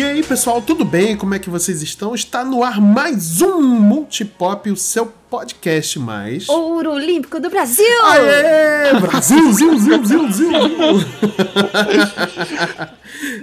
E aí, pessoal, tudo bem? Como é que vocês estão? Está no ar mais um Multipop, o seu podcast mais. Ouro Olímpico do Brasil! Aê! Brasil, zil, zil, zil, zil.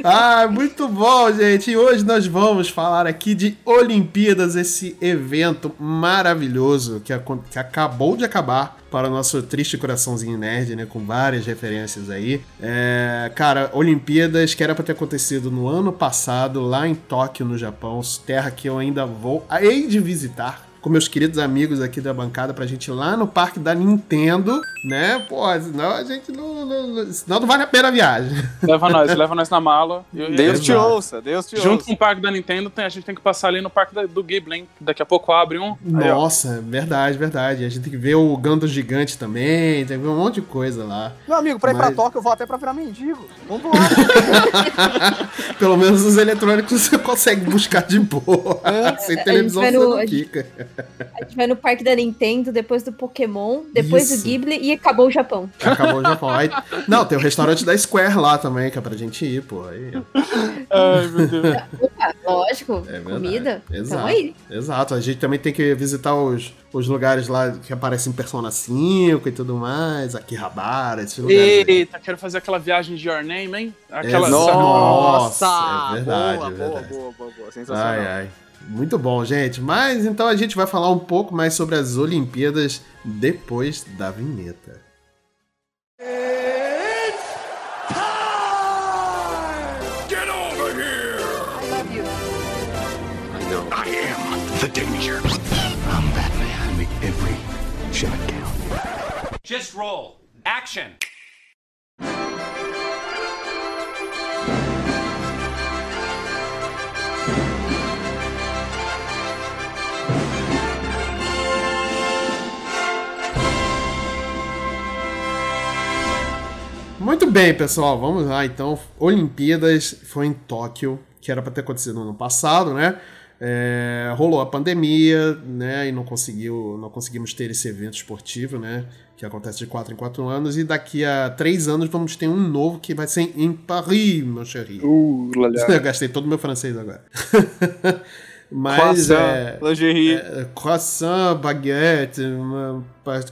ah, muito bom, gente. E hoje nós vamos falar aqui de Olimpíadas, esse evento maravilhoso que, que acabou de acabar para o nosso triste coraçãozinho nerd, né? Com várias referências aí. É, cara, Olimpíadas que era para ter acontecido no ano passado, lá em Tóquio, no Japão, terra que eu ainda vou, hei de visitar com meus queridos amigos aqui da bancada pra gente ir lá no parque da Nintendo, né? Pô, senão a gente não. não senão não vale a pena a viagem. Leva nós, leva nós na mala. Eu, Deus te ouça, Deus te ouça. Junto com o parque da Nintendo, tem, a gente tem que passar ali no parque da, do Ghibli, hein? Daqui a pouco abre um. Nossa, aí, verdade, verdade. A gente tem que ver o Gando Gigante também, tem que ver um monte de coisa lá. Meu amigo, pra ir Mas... pra Tóquio eu vou até pra virar mendigo. Vamos lá. Pelo menos os eletrônicos você consegue buscar de boa. É, Sem televisão você não fica. A gente vai no parque da Nintendo, depois do Pokémon, depois Isso. do Ghibli e acabou o Japão. Acabou o Japão. Aí, não, tem o restaurante da Square lá também, que é pra gente ir, pô. Aí... Ai, meu Deus. lógico, é comida. Exato. aí. Exato. A gente também tem que visitar os, os lugares lá que aparecem em Persona 5 e tudo mais, Akihabara, esses lugares. Eita, aí. quero fazer aquela viagem de Your Name, hein? Aquela... Nossa! Nossa! É verdade, boa, é verdade. boa, boa, boa, boa. Sensacional. Ai, ai. Muito bom, gente. Mas então a gente vai falar um pouco mais sobre as Olimpíadas depois da vinheta. It's time! Get Muito bem, pessoal, vamos lá então. Olimpíadas foi em Tóquio, que era para ter acontecido no ano passado, né? É, rolou a pandemia, né? E não conseguiu, não conseguimos ter esse evento esportivo, né? Que acontece de 4 em 4 anos. E daqui a 3 anos vamos ter um novo que vai ser em Paris, meu chéri. Uh, Eu gastei todo o meu francês agora. Mas croissant, é, lingerie. É, croissant, baguete, uma,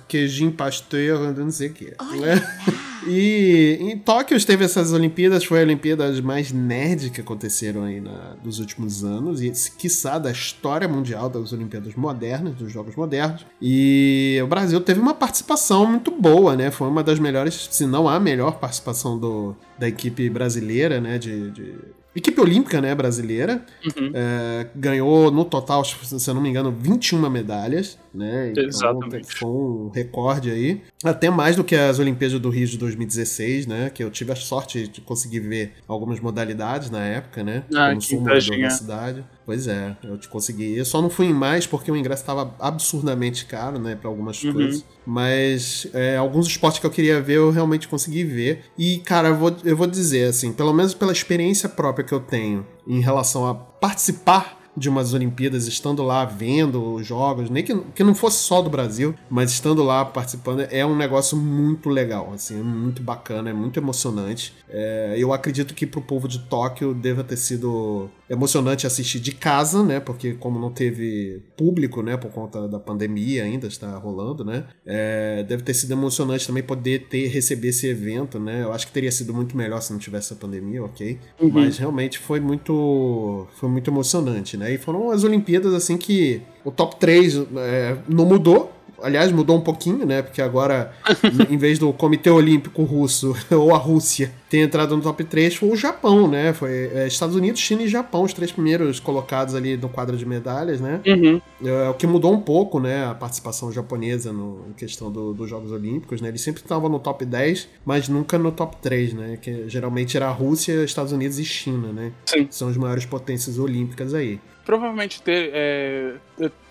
queijinho pasteur, não sei o que. Né? E em Tóquio teve essas Olimpíadas, foi a Olimpíadas mais nerd que aconteceram aí na, nos últimos anos, e quiçá da história mundial das Olimpíadas modernas, dos Jogos Modernos. E o Brasil teve uma participação muito boa, né? Foi uma das melhores, se não a melhor participação do, da equipe brasileira, né? de, de equipe olímpica, né, brasileira. Uhum. É, ganhou no total, se eu não me engano, 21 medalhas, né? Então, Exatamente. Foi um recorde aí. Até mais do que as Olimpíadas do Rio de 2016, né? Que eu tive a sorte de conseguir ver algumas modalidades na época, né? Ah, Como sou da cidade. Pois é, eu te consegui. Eu só não fui em mais porque o ingresso estava absurdamente caro, né, para algumas uhum. coisas. Mas é, alguns esportes que eu queria ver, eu realmente consegui ver. E, cara, eu vou, eu vou dizer, assim, pelo menos pela experiência própria que eu tenho em relação a participar de umas Olimpíadas, estando lá vendo os jogos, nem que, que não fosse só do Brasil, mas estando lá participando, é um negócio muito legal, assim, é muito bacana, é muito emocionante. É, eu acredito que pro povo de Tóquio deva ter sido emocionante assistir de casa, né? Porque como não teve público, né? Por conta da pandemia ainda está rolando, né? É, deve ter sido emocionante também poder ter receber esse evento, né? Eu acho que teria sido muito melhor se não tivesse a pandemia, ok? Uhum. Mas realmente foi muito, foi muito emocionante, né? E foram as Olimpíadas assim que o top 3 é, não mudou, Aliás, mudou um pouquinho, né? Porque agora, em vez do Comitê Olímpico Russo ou a Rússia ter entrado no top 3, foi o Japão, né? Foi é, Estados Unidos, China e Japão, os três primeiros colocados ali no quadro de medalhas, né? Uhum. É, o que mudou um pouco, né? A participação japonesa no, em questão do, dos Jogos Olímpicos, né? Eles sempre estavam no top 10, mas nunca no top 3, né? Que geralmente era a Rússia, Estados Unidos e China, né? Sim. São as maiores potências olímpicas aí provavelmente ter, é,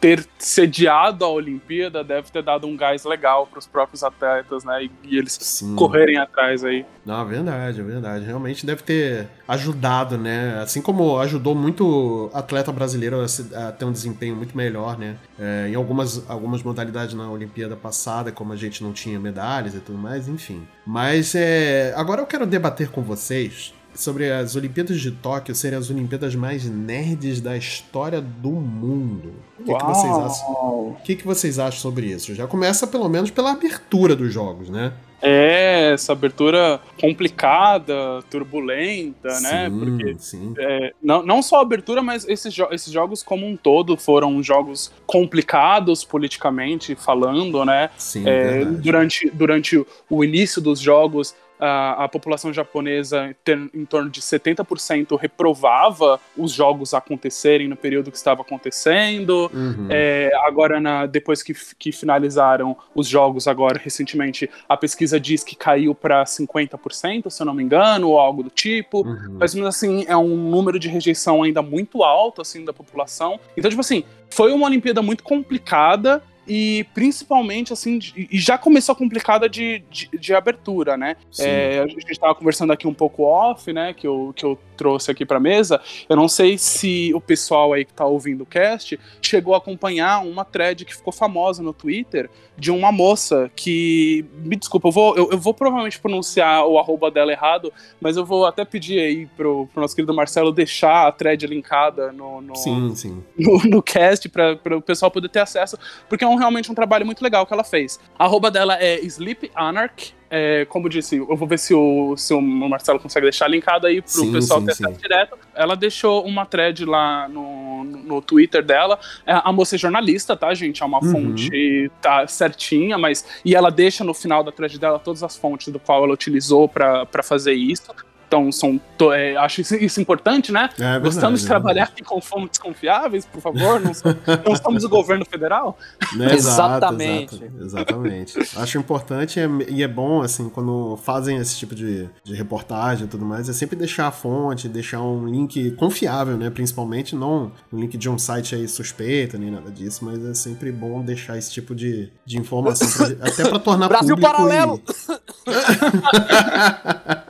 ter sediado a Olimpíada deve ter dado um gás legal para os próprios atletas, né? E, e eles Sim. correrem atrás aí. Não, é verdade, é verdade. Realmente deve ter ajudado, né? Assim como ajudou muito atleta brasileiro a, a ter um desempenho muito melhor, né? É, em algumas, algumas modalidades na Olimpíada passada, como a gente não tinha medalhas e tudo mais, enfim. Mas é, agora eu quero debater com vocês sobre as Olimpíadas de Tóquio serem as Olimpíadas mais nerds da história do mundo. O que, que vocês acham? O que, que vocês acham sobre isso? Já começa pelo menos pela abertura dos jogos, né? É, essa abertura complicada, turbulenta, né? sim, né? Porque sim. É, não, não só a abertura, mas esses, jo esses jogos como um todo foram jogos complicados politicamente falando, né? Sim, é, durante, durante o início dos jogos, a, a população japonesa, em torno de 70%, reprovava os jogos acontecerem no período que estava acontecendo. Uhum. É, agora, na, depois que, que finalizaram os jogos, agora recentemente, a pesquisa diz que caiu para 50%, se eu não me engano, ou algo do tipo. Uhum. Mas mesmo assim, é um número de rejeição ainda muito alto assim da população. Então, tipo assim, foi uma Olimpíada muito complicada e principalmente, assim, e já começou complicada de, de, de abertura, né? É, a gente estava conversando aqui um pouco off, né? Que eu, que eu trouxe aqui para mesa. Eu não sei se o pessoal aí que está ouvindo o cast chegou a acompanhar uma thread que ficou famosa no Twitter de uma moça que. Me desculpa, eu vou, eu, eu vou provavelmente pronunciar o arroba dela errado, mas eu vou até pedir aí pro, pro nosso querido Marcelo deixar a thread linkada no, no, sim, sim. no, no cast para o pessoal poder ter acesso, porque é um, realmente um trabalho muito legal que ela fez. A arroba dela é Sleep Anarch, é, como disse, eu vou ver se o, se o Marcelo consegue deixar linkado aí pro sim, pessoal sim, ter acesso direto. Ela deixou uma thread lá no, no Twitter dela. É, a moça é jornalista, tá, gente? É uma uhum. fonte tá, certinha, mas. E ela deixa no final da thread dela todas as fontes do qual ela utilizou para fazer isso. Então, são, é, acho isso, isso, importante, né? É, verdade, Gostamos de é trabalhar aqui com fontes confiáveis, por favor. Não, sou, não somos o governo federal. Né, exatamente. Exato, exatamente. acho importante e é bom, assim, quando fazem esse tipo de, de reportagem e tudo mais, é sempre deixar a fonte, deixar um link confiável, né? Principalmente, não um link de um site aí suspeito, nem nada disso, mas é sempre bom deixar esse tipo de, de informação, pra, até para tornar Brasil público. Paralelo!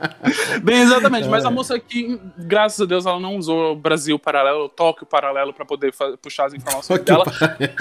E... Bem, exatamente. É. Mas a moça aqui, graças a Deus, ela não usou Brasil paralelo, Tóquio paralelo para poder puxar as informações dela.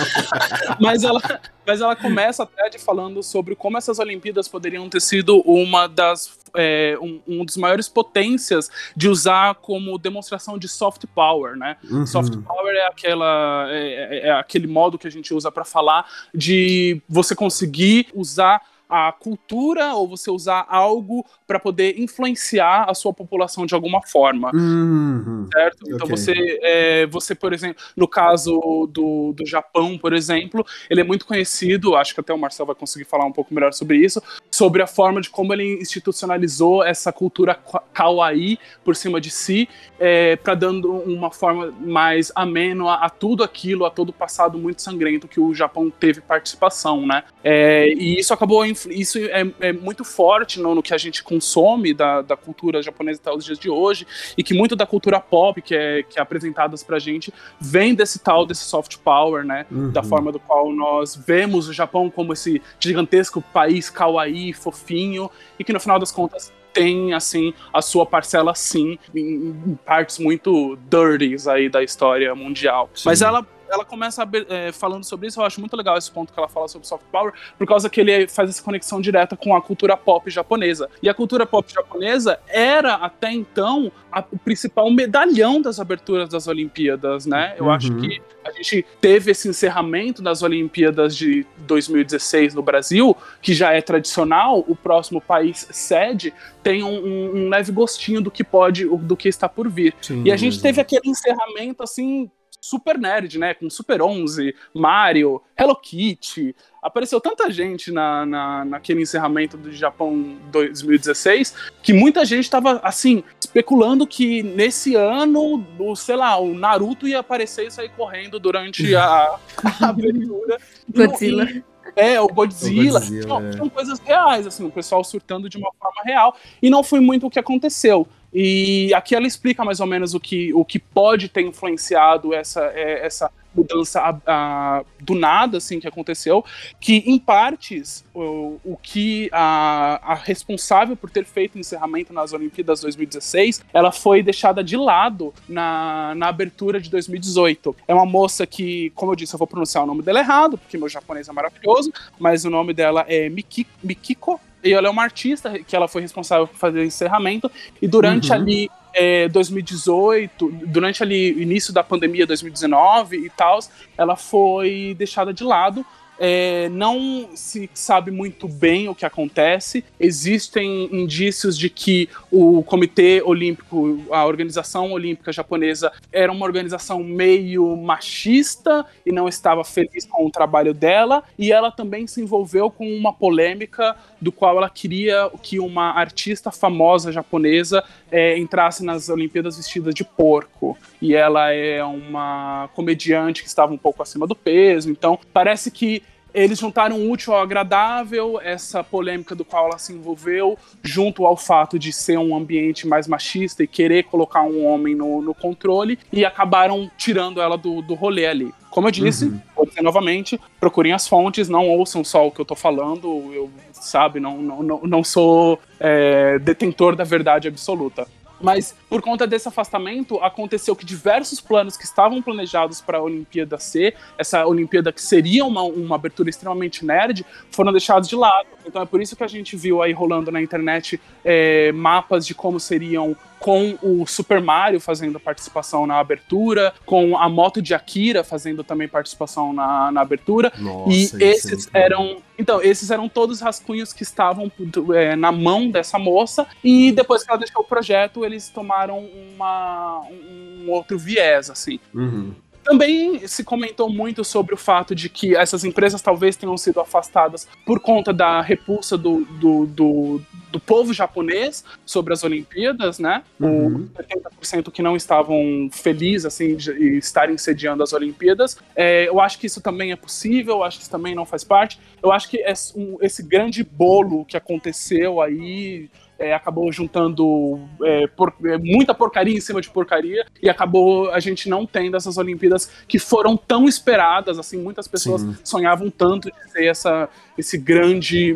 mas, ela, mas ela começa até de falando sobre como essas Olimpíadas poderiam ter sido uma das é, um, um, dos maiores potências de usar como demonstração de soft power, né? Uhum. Soft power é aquela é, é, é aquele modo que a gente usa para falar de você conseguir usar a cultura ou você usar algo para poder influenciar a sua população de alguma forma. Uhum. Certo? Então okay. você, é, você, por exemplo, no caso do, do Japão, por exemplo, ele é muito conhecido, acho que até o Marcel vai conseguir falar um pouco melhor sobre isso, sobre a forma de como ele institucionalizou essa cultura kawaii por cima de si, é, para dando uma forma mais ameno a, a, tudo aquilo, a todo o passado muito sangrento que o Japão teve participação, né? É, e isso acabou, isso é, é muito forte no, no que a gente consome da, da cultura japonesa até os dias de hoje, e que muito da cultura pop que é, que é apresentadas pra gente vem desse tal, desse soft power, né? Uhum. Da forma do qual nós vemos o Japão como esse gigantesco país kawaii, fofinho, e que no final das contas tem, assim, a sua parcela, sim, em, em partes muito dirties aí da história mundial. Sim. Mas ela ela começa é, falando sobre isso, eu acho muito legal esse ponto que ela fala sobre soft power, por causa que ele faz essa conexão direta com a cultura pop japonesa. E a cultura pop japonesa era, até então, a, o principal medalhão das aberturas das Olimpíadas, né? Eu uhum. acho que a gente teve esse encerramento das Olimpíadas de 2016 no Brasil, que já é tradicional, o próximo país sede tem um, um leve gostinho do que pode, do que está por vir. Sim, e a gente teve aquele encerramento assim super nerd, né? Com Super 11, Mario, Hello Kitty. Apareceu tanta gente na, na, naquele encerramento do Japão 2016 que muita gente estava, assim, especulando que nesse ano, o, sei lá, o Naruto ia aparecer e sair correndo durante a, a abertura. Godzilla. E, é, o Godzilla. O Godzilla não, é. São coisas reais, assim, o pessoal surtando de uma forma real. E não foi muito o que aconteceu. E aqui ela explica mais ou menos o que, o que pode ter influenciado essa, é, essa mudança a, a, do nada, assim, que aconteceu, que em partes o, o que a, a, responsável por ter feito o encerramento nas Olimpíadas 2016, ela foi deixada de lado na, na abertura de 2018. É uma moça que, como eu disse, eu vou pronunciar o nome dela errado, porque meu japonês é maravilhoso, mas o nome dela é Miki, Mikiko E ela é uma artista que ela foi responsável por fazer o encerramento. E durante Uhum. ali é, 2018, durante ali o início da pandemia 2019 e tal, ela foi deixada de lado. É, não se sabe muito bem o que acontece. Existem indícios de que o Comitê Olímpico, a Organização Olímpica Japonesa, era uma organização meio machista e não estava feliz com o trabalho dela. E ela também se envolveu com uma polêmica do qual ela queria que uma artista famosa japonesa é, entrasse nas Olimpíadas vestida de porco. E ela é uma comediante que estava um pouco acima do peso. Então, parece que eles juntaram útil ao agradável, essa polêmica do qual ela se envolveu, junto ao fato de ser um ambiente mais machista e querer colocar um homem no, no controle, e acabaram tirando ela do, do rolê ali. Como eu disse, vou dizer novamente, procurem as fontes, não ouçam só o que eu tô falando, eu, sabe, não, não, não, não sou é, detentor da verdade absoluta. Mas por conta desse afastamento, aconteceu que diversos planos que estavam planejados para a Olimpíada C, essa Olimpíada que seria uma, uma abertura extremamente nerd, foram deixados de lado. Então é por isso que a gente viu aí rolando na internet é, mapas de como seriam com o Super Mario fazendo participação na abertura, com a moto de Akira fazendo também participação na, na abertura. Nossa, e é esses bom. eram. Então, esses eram todos rascunhos que estavam é, na mão dessa moça. E depois que ela deixou o projeto, eles tomaram uma, um outro viés, assim. Uhum. Também se comentou muito sobre o fato de que essas empresas talvez tenham sido afastadas por conta da repulsa do, do, do, do povo japonês sobre as Olimpíadas, né? Uhum. O 70% que não estavam felizes assim, de estarem sediando as Olimpíadas. É, eu acho que isso também é possível, eu acho que isso também não faz parte. Eu acho que esse, um, esse grande bolo que aconteceu aí é, acabou juntando é, por, é, muita porcaria em cima de porcaria e acabou a gente não tendo essas Olimpíadas que foram tão esperadas, assim, muitas pessoas Sim. sonhavam tanto de ser essa, esse grande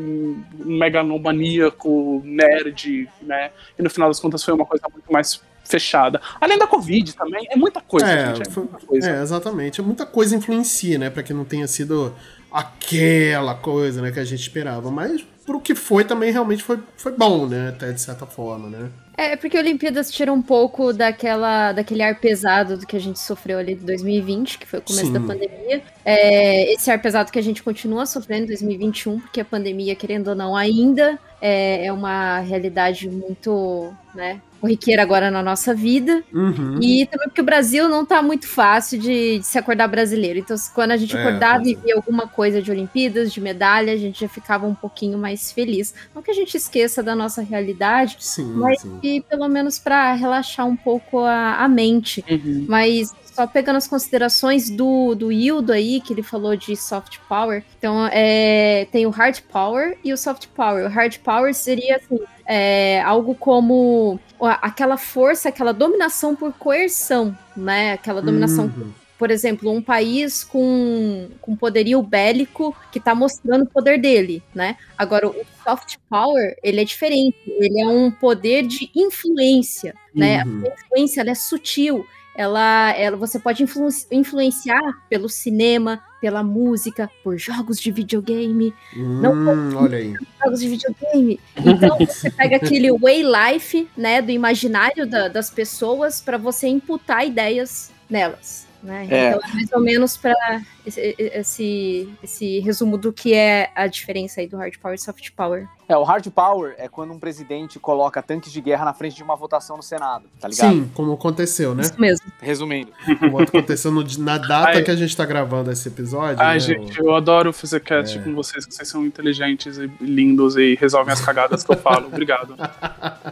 megalomaníaco nerd, né? E no final das contas foi uma coisa muito mais fechada. Além da Covid também, é muita coisa, É, gente. É foi- muita coisa. É, exatamente. Muita coisa influencia, né? Pra que não tenha sido aquela coisa, né, que a gente esperava. Mas pro que foi também realmente foi, foi bom, né? Até de certa forma, né? É, porque a Olimpíadas tira um pouco daquela, daquele ar pesado do que a gente sofreu ali em 2020, que foi o começo Sim. da pandemia. É, esse ar pesado que a gente continua sofrendo em 2021, porque a pandemia, querendo ou não, ainda é, é uma realidade muito, né, corriqueira agora na nossa vida. Uhum. E também porque o Brasil não tá muito fácil de, de se acordar brasileiro. Então, quando a gente É, acordava pois e via alguma coisa de Olimpíadas, de medalha, a gente já ficava um pouquinho mais feliz. Não que a gente esqueça da nossa realidade, Sim, mas sim. e pelo menos para relaxar um pouco a, a mente. Uhum. Mas só pegando as considerações do, do Hildo aí, que ele falou de soft power. Então, é, tem o hard power e o soft power. O hard power seria assim, é, algo como aquela força, aquela dominação por coerção, né? Aquela dominação Uhum. por exemplo, um país com, com poderio bélico que está mostrando o poder dele, né? Agora, o soft power, ele é diferente. Ele é um poder de influência, né? Uhum. A influência, ela é sutil. Ela, ela, você pode influ- influenciar pelo cinema, pela música, por jogos de videogame, Não Hum, olha aí. jogos de videogame. Então você pega aquele way life, né, do imaginário da- das pessoas para você imputar ideias nelas. Né? É. Então é mais ou menos para esse, esse, esse resumo do que é a diferença aí do hard power e soft power. É, o hard power é quando um presidente coloca tanques de guerra na frente de uma votação no Senado, tá ligado? Sim, como aconteceu, né? Isso mesmo. Resumindo. Como aconteceu no- na data Ai. que a gente tá gravando esse episódio. Ai, né? gente, eu adoro fazer cast com vocês, que vocês são inteligentes e lindos e resolvem as cagadas que eu falo. Obrigado.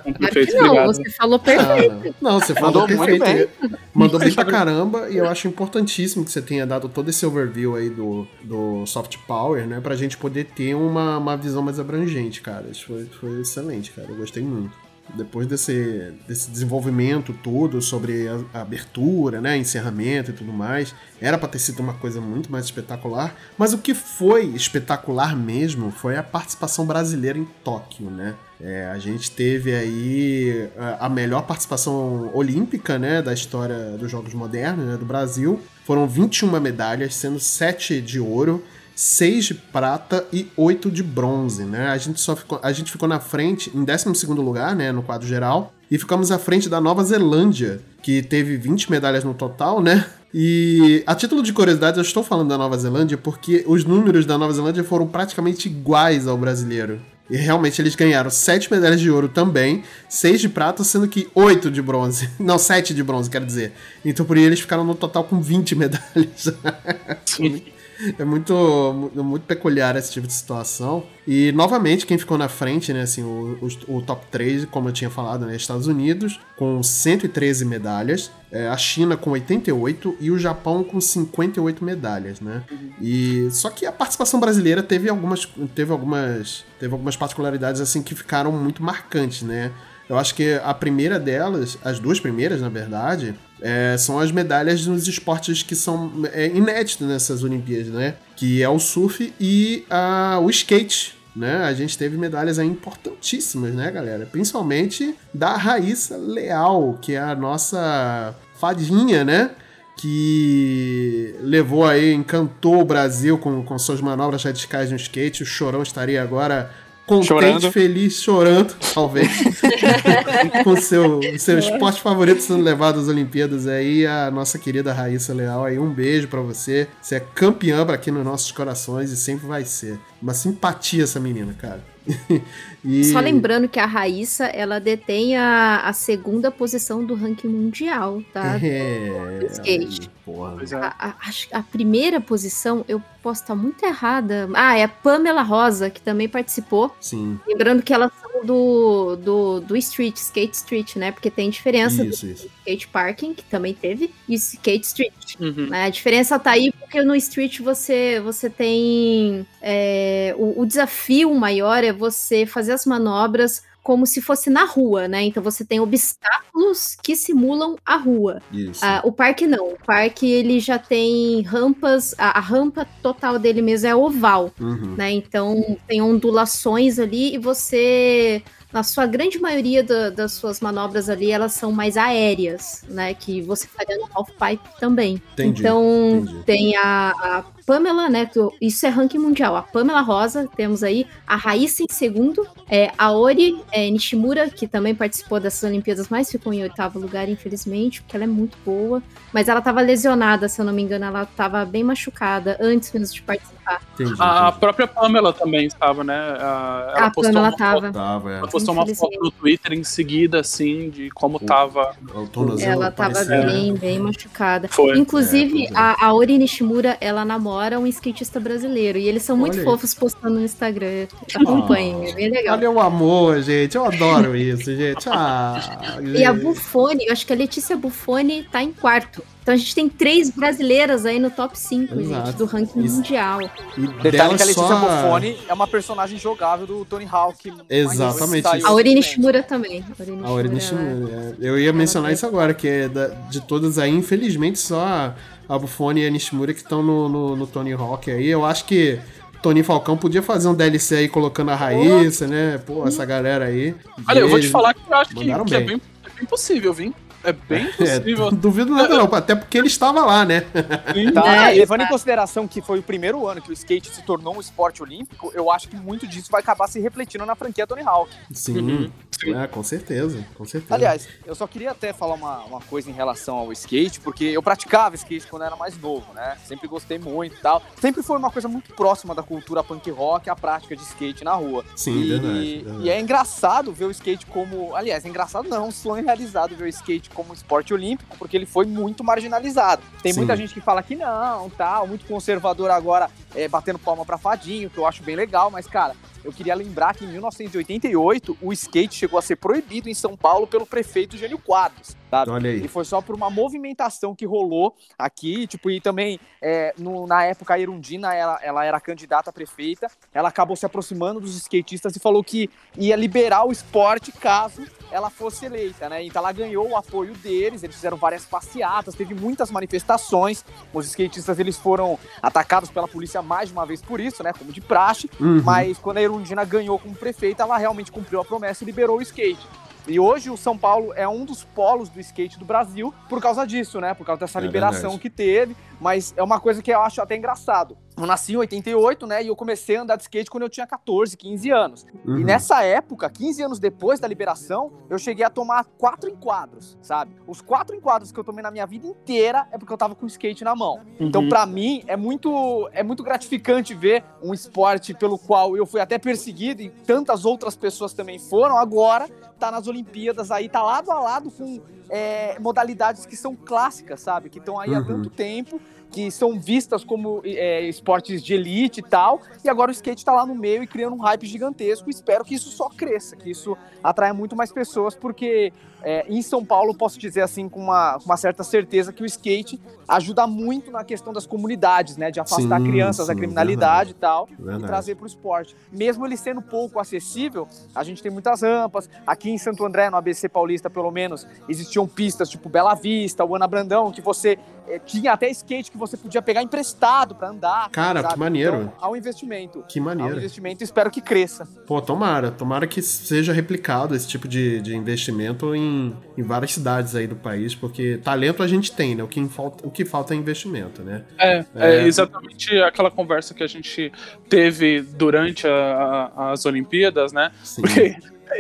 Um perfeito, não, obrigado. você falou perfeito. Ah, não, você falou Mandou muito perfeito. Mandou bem pra caramba. E eu acho importantíssimo que você tenha dado todo esse overview aí do, do soft power, né? Pra gente poder ter uma, uma visão mais abrangente, cara. Isso foi, foi excelente, cara. Eu gostei muito. Depois desse, desse desenvolvimento todo sobre a, a abertura, né, encerramento e tudo mais, era pra ter sido uma coisa muito mais espetacular. Mas o que foi espetacular mesmo foi a participação brasileira em Tóquio, né? É, a gente teve aí a, a melhor participação olímpica, né, da história dos Jogos Modernos, né, do Brasil. Foram 21 medalhas, sendo 7 de ouro 6 de prata e 8 de bronze, né? A gente só ficou, a gente ficou na frente em 12 lugar, né, no quadro geral, e ficamos à frente da Nova Zelândia, que teve 20 medalhas no total, né? E a título de curiosidade, eu estou falando da Nova Zelândia porque os números da Nova Zelândia foram praticamente iguais ao brasileiro. E realmente eles ganharam 7 medalhas de ouro também, 6 de prata, sendo que 8 de bronze. Não, 7 de bronze, quero dizer. Então por aí eles ficaram no total com 20 medalhas. Sim. É muito, muito peculiar esse tipo de situação. E, novamente, quem ficou na frente, né, assim, o, o, o top 3, como eu tinha falado, né, Estados Unidos, com 113 medalhas, é, a China com 88 e o Japão com 58 medalhas, né? E só que a participação brasileira teve algumas, teve algumas, teve algumas particularidades assim que ficaram muito marcantes, né? Eu acho que a primeira delas, as duas primeiras, na verdade, é, são as medalhas nos esportes que são é, inéditos nessas Olimpíadas, né? Que é o surf e a, o skate. Né? A gente teve medalhas importantíssimas, né, galera? Principalmente da Raíssa Leal, que é a nossa fadinha, né? que levou aí, encantou o Brasil com, com suas manobras radicais no skate. O Chorão estaria agora contente, chorando. feliz, chorando, talvez, com seu seu esporte favorito sendo levado às Olimpíadas aí, a nossa querida Raíssa Leal aí, um beijo para você. Você é campeã aqui nos nossos corações e sempre vai ser. Uma simpatia essa menina, cara. e... Só lembrando que a Raíssa, ela detém a, a segunda posição do ranking mundial, tá? É, skate. É. A, a, a, primeira posição, eu posso estar muito errada. Ah, é a Pamela Rosa, que também participou. Sim. Lembrando que elas do, do, do Street, Skate Street, né? Porque tem diferença isso, do isso. Skate Parking, que também teve, e Skate Street. Uhum. Né? A diferença tá aí porque no Street você, você tem. É, o, o desafio maior é você fazer as manobras como se fosse na rua, né? Então você tem obstáculos que simulam a rua. Ah, o parque não. O parque ele já tem rampas. A, a rampa total dele mesmo é oval, uhum. né? Então tem ondulações ali e você na sua grande maioria da, das suas manobras ali, elas são mais aéreas, né? Que você faria no half pipe também. Entendi, então entendi. tem a, a Pamela, né? Isso é ranking mundial. A Pamela Rosa, temos aí a Raíssa em segundo, é, a Ori é, Nishimura, que também participou dessas Olimpíadas, mas ficou em oitavo lugar, infelizmente, porque ela é muito boa. Mas ela estava lesionada, se eu não me engano, ela estava bem machucada antes mesmo de participar. Entendi, a própria Pamela também estava, né? Ela a Pamela estava. É. Ela postou uma foto no Twitter em seguida, assim, de como estava. Ela estava bem, bem machucada. Foi. Inclusive, é, a, a Ori Nishimura, ela namora um skatista brasileiro. E eles são muito Olha fofos postando no Instagram. Acompanhem, oh, é bem legal. Olha o amor, gente. Eu adoro isso, gente. Ah, gente. E a Buffone, eu acho que a Letícia Buffone tá em quarto. Então a gente tem três brasileiras aí no top 5, gente, do ranking Isso. mundial. E Detalhe que a Letícia só... É uma personagem jogável do Tony Hawk. Exatamente. A Orini Shimura também. A Orini Shimura. É. Eu ia mencionar isso agora, que é da, de todas aí, infelizmente, só a, Buffoni e a Nishimura que estão no, no, no Tony Hawk aí. Eu acho que Tony Falcão podia fazer um DLC aí colocando a Raíssa, né? Pô, essa galera aí. Olha, eu vou te falar que eu acho que, que é, bem, é bem possível, viu? É bem é, possível. É, duvido nada, não, até porque ele estava lá, né? Tá, é, levando em consideração que foi o primeiro ano que o skate se tornou um esporte olímpico, eu acho que muito disso vai acabar se refletindo na franquia Tony Hawk. Sim. Uhum. É, com certeza, com certeza. Aliás, eu só queria até falar uma, uma coisa em relação ao skate, porque eu praticava skate quando era mais novo, né? Sempre gostei muito e tal. Sempre foi uma coisa muito próxima da cultura punk rock, a prática de skate na rua. Sim, e, verdade, verdade. E é engraçado ver o skate como. Aliás, é engraçado não, um sonho realizado ver o skate como esporte olímpico, porque ele foi muito marginalizado. Tem Sim. muita gente que fala que não, tal, muito conservador agora, é, batendo palma pra fadinho, que eu acho bem legal, mas, cara, eu queria lembrar que em 1988 o skate chegou a ser proibido em São Paulo pelo prefeito Gênio Quadros. Sabe? Olha aí. E foi só por uma movimentação que rolou aqui, tipo, e também é, no, na época a Erundina, ela, ela era candidata a prefeita, ela acabou se aproximando dos skatistas e falou que ia liberar o esporte caso ela fosse eleita, né? Então ela ganhou o apoio deles, eles fizeram várias passeatas, teve muitas manifestações. Os skatistas eles foram atacados pela polícia mais de uma vez por isso, né? Como de praxe. Uhum. Mas quando a Erundina ganhou como prefeita, ela realmente cumpriu a promessa e liberou o skate. E hoje o São Paulo é um dos polos do skate do Brasil por causa disso, né? Por causa dessa é liberação verdade. que teve. Mas é uma coisa que eu acho até engraçado. Eu nasci em 88, né? E eu comecei a andar de skate quando eu tinha 14, 15 anos. Uhum. E nessa época, 15 anos depois da liberação, eu cheguei a tomar quatro enquadros, sabe? Os quatro enquadros que eu tomei na minha vida inteira é porque eu tava com o skate na mão. Então, Uhum. pra mim, é muito, é muito gratificante ver um esporte pelo qual eu fui até perseguido e tantas outras pessoas também foram, agora tá nas Olimpíadas aí, tá lado a lado com é, modalidades que são clássicas, sabe? Que estão aí há Uhum. tanto tempo, que são vistas como é, esportes de elite e tal, e agora o skate tá lá no meio e criando um hype gigantesco. Espero que isso só cresça, que isso atraia muito mais pessoas, porque é, em São Paulo, posso dizer assim, com uma, com uma certa certeza, que o skate ajuda muito na questão das comunidades, né? De afastar Sim, crianças da sim, criminalidade e tal, e Verdade. trazer para o esporte. Mesmo ele sendo pouco acessível, a gente tem muitas rampas. Aqui em Santo André, no ABC Paulista, pelo menos, existiam pistas tipo Bela Vista, o Ana Brandão, que você eh, tinha até skate que você podia pegar emprestado para andar. Cara, sabe? que maneiro. Então, há um investimento. Que Há um maneiro. investimento e espero que cresça. Pô, tomara. Tomara que seja replicado esse tipo de, de investimento em, em várias cidades aí do país, porque talento a gente tem, né? O que falta, o que falta é investimento, né? É, É. é exatamente aquela conversa que a gente teve durante a- a- as Olimpíadas, né? Sim. Porque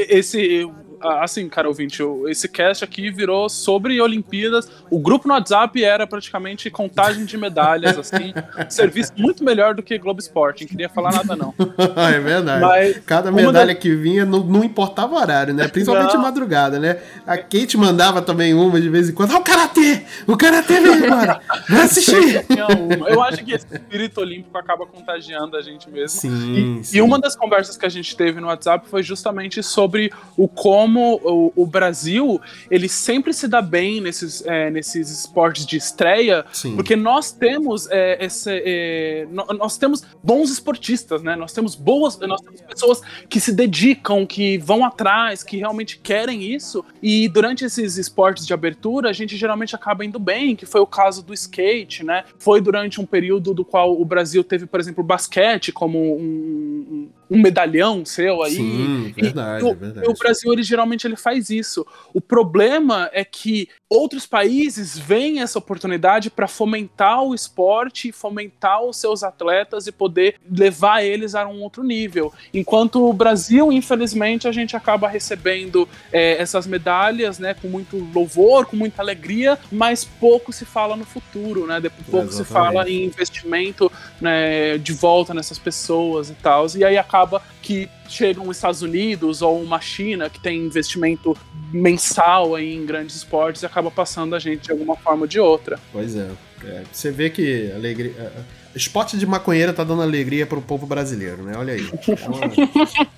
esse. Assim, cara ouvinte, esse cast aqui virou sobre Olimpíadas. O grupo no WhatsApp era praticamente contagem de medalhas, assim. serviço muito melhor do que Globo Esporte. Não queria falar nada, não. é verdade. Mas Cada medalha que vinha não, não importava o horário, né? Principalmente Não. madrugada, né? A Kate mandava também uma de vez em quando. Ah, o Karatê! O Karatê veio agora! Vai assistir! Eu acho que esse espírito olímpico acaba contagiando a gente mesmo. Sim, E, sim. e uma das conversas que a gente teve no WhatsApp foi justamente sobre o como o, o Brasil ele sempre se dá bem nesses, é, nesses esportes de estreia, Sim. porque nós temos é, esse, é, nós temos bons esportistas, né? Nós temos boas, nós temos pessoas que se dedicam, que vão atrás, que realmente querem isso. E durante esses esportes de abertura, a gente geralmente acaba indo bem, que foi o caso do skate, né? Foi durante um período do qual o Brasil teve, por exemplo, o basquete como um, um- medalhão seu aí. Sim, E verdade, o, verdade. o Brasil, ele geralmente ele faz isso. O problema é que outros países veem essa oportunidade para fomentar o esporte, fomentar os seus atletas e poder levar eles a um outro nível. Enquanto o Brasil, infelizmente, a gente acaba recebendo é, essas medalhas, né, com muito louvor, com muita alegria, mas pouco se fala no futuro, né? Pouco se Exatamente. fala em investimento né, de volta nessas pessoas e tal. E aí acaba que chegam os Estados Unidos ou uma China que tem investimento mensal aí em grandes esportes e acaba passando a gente de alguma forma ou de outra. Pois é. É, Você vê que alegria. é, é, Esporte de maconheira tá dando alegria pro povo brasileiro, né? Olha aí. Então,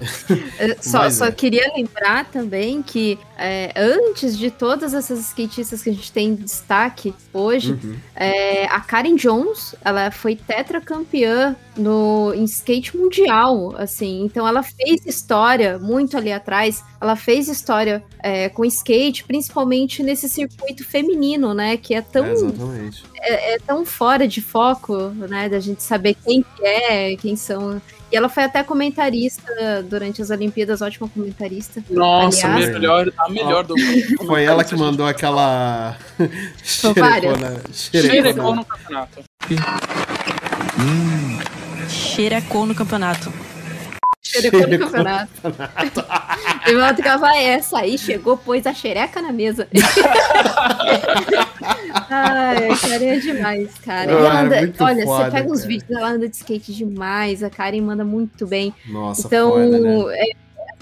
Eu Só, só é. queria lembrar também que é, antes de todas essas skatistas que a gente tem em destaque hoje, uhum. é, a Karen Jones, ela foi tetracampeã no em skate mundial, assim. Então ela fez história muito ali atrás. Ela fez história é, com skate, principalmente nesse circuito feminino, né? Que é tão É, exatamente. é tão fora de foco, né, da gente saber quem que é, quem são. E ela foi até comentarista durante as Olimpíadas, ótima comentarista. Nossa, Aliás- melhor, a melhor do mundo. Foi ela que mandou aquela. xerecona. Xerecona. no campeonato. Xerecou no campeonato. Xerecou no campeonato. Que ela vai, essa aí chegou, pôs a xereca na mesa. Ai, a Karen é demais, cara. Ah, é anda- olha, foda, você pega uns cara. vídeos, ela anda de skate demais, a Karen manda muito bem. Nossa, Então, foda, né? é,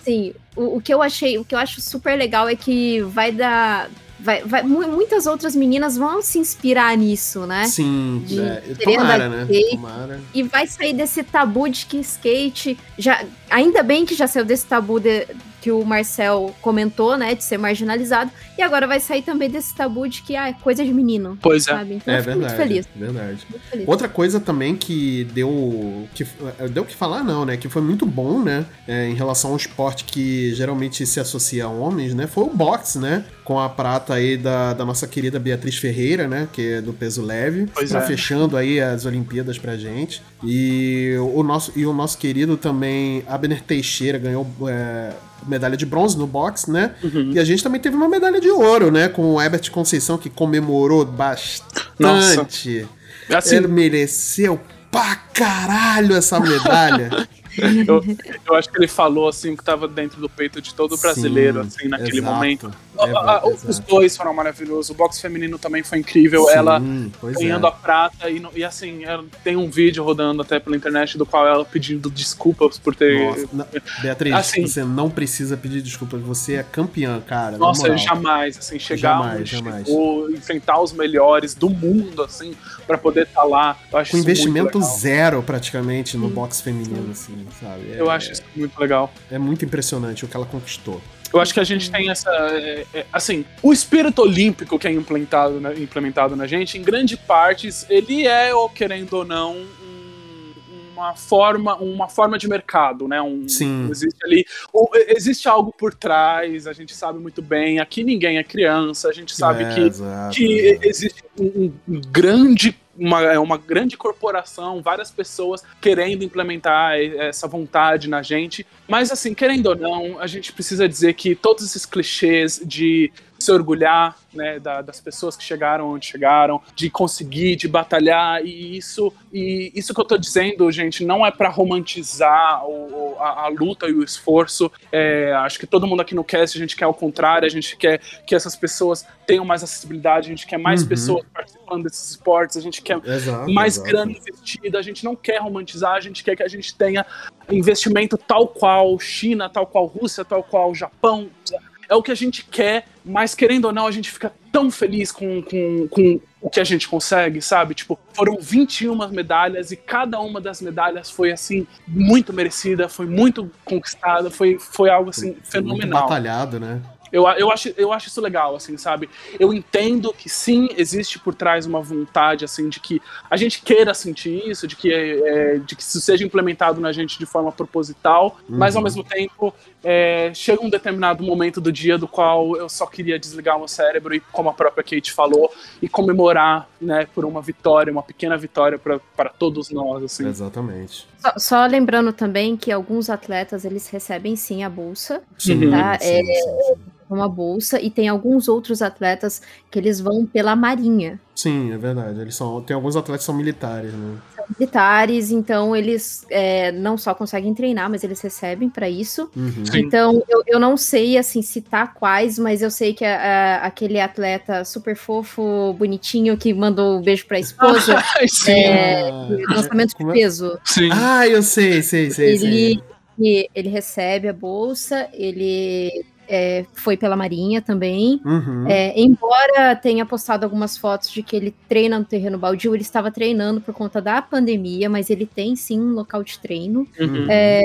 assim, o, o que eu achei, o que eu acho super legal é que vai dar. Vai, vai, mu- muitas outras meninas vão se inspirar nisso, né? Sim, de é, tomara, né? Tomara. E vai sair desse tabu de que skate. Já, ainda bem que já saiu desse tabu de- que o Marcel comentou, né? De ser marginalizado. E agora vai sair também desse tabu de que ah, é coisa de menino. Pois é. Sabe? Então É eu fico verdade. muito feliz. Verdade. Muito feliz. Outra coisa também que deu que deu o que falar não, né? Que foi muito bom, né? é, em relação ao esporte que geralmente se associa a homens, né? Foi o boxe, né? Com a prata aí da, da nossa querida Beatriz Ferreira, né? Que é do peso leve. Pois tá é. fechando aí as Olimpíadas pra gente. E o nosso, e o nosso querido também, Abner Teixeira, ganhou é, medalha de bronze no boxe, né? Uhum. E a gente também teve uma medalha de ouro, né? Com o Herbert Conceição, que comemorou bastante. Assim, Ele mereceu pra caralho essa medalha. eu, eu, acho que ele falou assim que estava dentro do peito de todo brasileiro, Sim, assim, naquele exato. momento. É, os dois foram maravilhosos. O boxe feminino também foi incrível. Sim, ela ganhando é. a prata e, e assim, tem um vídeo rodando até pela internet do qual ela pedindo desculpas por ter. Nossa, Beatriz, assim, você não precisa pedir desculpas. Você é campeã, cara. Nossa, jamais. Assim, chegar jamais, jamais. Chegou, enfrentar os melhores do mundo, assim, para poder estar tá lá. Com investimento zero praticamente no boxe feminino, assim sabe? É, eu acho isso muito legal. É muito impressionante o que ela conquistou. Eu acho que a gente tem essa. É, é, assim, o espírito olímpico que é implementado, né, implementado na gente, em grande partes, ele é, ou querendo ou não, uma forma, uma forma de mercado, né? Um, Sim. Existe ali, ou, existe algo por trás, a gente sabe muito bem. Aqui ninguém é criança, a gente sabe é, que, exato, que existe um, um grande uma, é uma grande corporação, várias pessoas querendo implementar essa vontade na gente. Mas, assim, querendo ou não, a gente precisa dizer que todos esses clichês de se orgulhar né, da, das pessoas que chegaram onde chegaram, de conseguir, de batalhar, e isso, e isso que eu tô dizendo, gente, não é para romantizar o, a, a, luta e o esforço. É, acho que todo mundo aqui no cast, a gente quer o contrário, a gente quer que essas pessoas tenham mais acessibilidade, a gente quer mais uhum. pessoas participando desses esportes, a gente quer exato, mais exato. grana investida, a gente não quer romantizar, a gente quer que a gente tenha investimento tal qual China, tal qual Rússia, tal qual Japão, é o que a gente quer, mas querendo ou não, a gente fica tão feliz com, com, com o que a gente consegue, sabe? Tipo, foram 21 medalhas e cada uma das medalhas foi, assim, muito merecida, foi muito conquistada, foi, foi algo, assim, foi fenomenal. Muito batalhado, né? Eu, eu, acho, eu acho isso legal, assim, sabe? Eu entendo que sim, existe por trás uma vontade, assim, de que a gente queira sentir isso, de que, é, de que isso seja implementado na gente de forma proposital, uhum. mas ao mesmo tempo é, chega um determinado momento do dia do qual eu só queria desligar o meu cérebro e, como a própria Kate falou, e comemorar, né, por uma vitória, uma pequena vitória para todos nós, assim. Exatamente. Só, só, lembrando também que alguns atletas, eles recebem sim a bolsa, sim, tá? Sim, é, sim, uma bolsa e tem alguns outros atletas que eles vão pela marinha. Sim, é verdade. Eles são, tem alguns atletas que são militares, né? São militares, então eles é, não só conseguem treinar, mas eles recebem para isso. Uhum. Então eu, eu não sei assim citar quais, mas eu sei que a, a, aquele atleta super fofo, bonitinho que mandou um beijo para a esposa, Sim. É, lançamento de é? peso. Sim. Ah, eu sei, sei, sei. Ele, sei. Ele, ele recebe a bolsa, ele é, foi pela Marinha também. Uhum. É, embora tenha postado algumas fotos de que ele treina no terreno baldio, ele estava treinando por conta da pandemia, mas ele tem sim um local de treino. Uhum. É,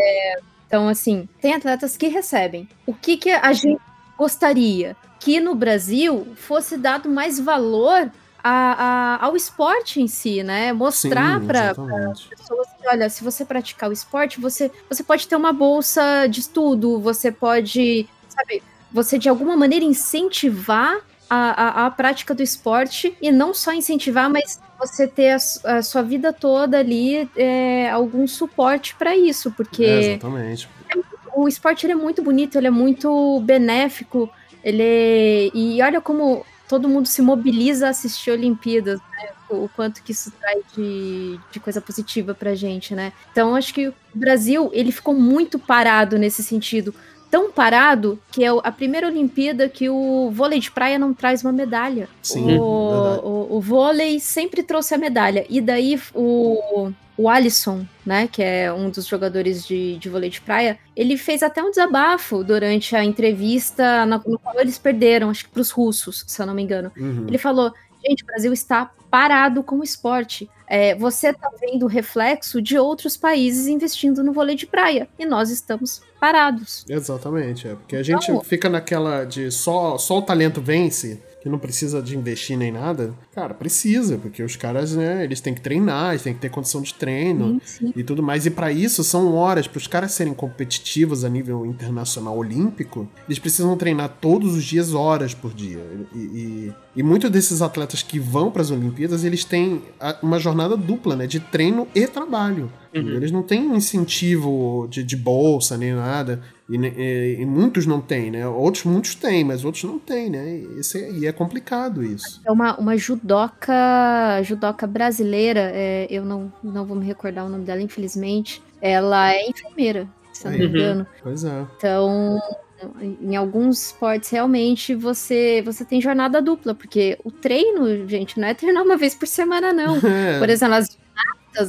então, assim, tem atletas que recebem. O que, que a gente gostaria? Que no Brasil fosse dado mais valor a, a, ao esporte em si, né? Mostrar para pessoas que, olha, se você praticar o esporte, você, você pode ter uma bolsa de estudo, você pode sabe, você de alguma maneira incentivar a, a, a, prática do esporte e não só incentivar, mas você ter a, a sua vida toda ali é, algum suporte para isso, porque é, exatamente. o esporte ele é muito bonito, ele é muito benéfico, ele é, e olha como todo mundo se mobiliza a assistir Olimpíadas, né? o quanto que isso traz de, de coisa positiva pra gente, né? Então acho que o Brasil ele ficou muito parado nesse sentido tão parado que é a primeira Olimpíada que o vôlei de praia não traz uma medalha. Sim, o, o, o, vôlei sempre trouxe a medalha. E daí o, o Alisson, né, que é um dos jogadores de, de vôlei de praia, ele fez até um desabafo durante a entrevista no, no qual eles perderam, acho que para os russos, se eu não me engano. Uhum. Ele falou: gente, o Brasil está parado com o esporte. É, você está vendo o reflexo de outros países investindo no vôlei de praia e nós estamos parados. Exatamente, é porque a gente então, fica naquela de só, só o talento vence que não precisa de investir nem nada, cara, precisa, porque os caras, né, eles têm que treinar, eles têm que ter condição de treino sim, sim. e tudo mais. E para isso são horas, para os caras serem competitivos a nível internacional olímpico, eles precisam treinar todos os dias, horas por dia. E, e, e muitos desses atletas que vão para as Olimpíadas, eles têm uma jornada dupla, né, de treino e trabalho. Uhum. Eles não têm um incentivo de, de bolsa nem nada. E, e, e, muitos não têm, né? Outros, muitos têm, mas outros não têm, né? E, esse, e é complicado isso. É uma, uma judoca, judoca brasileira, é, eu não, não vou me recordar o nome dela, infelizmente. Ela é enfermeira, se eu não me engano. Pois é. Então, em alguns esportes, realmente, você, você tem jornada dupla, porque o treino, gente, não é treinar uma vez por semana, não. É. Por exemplo, as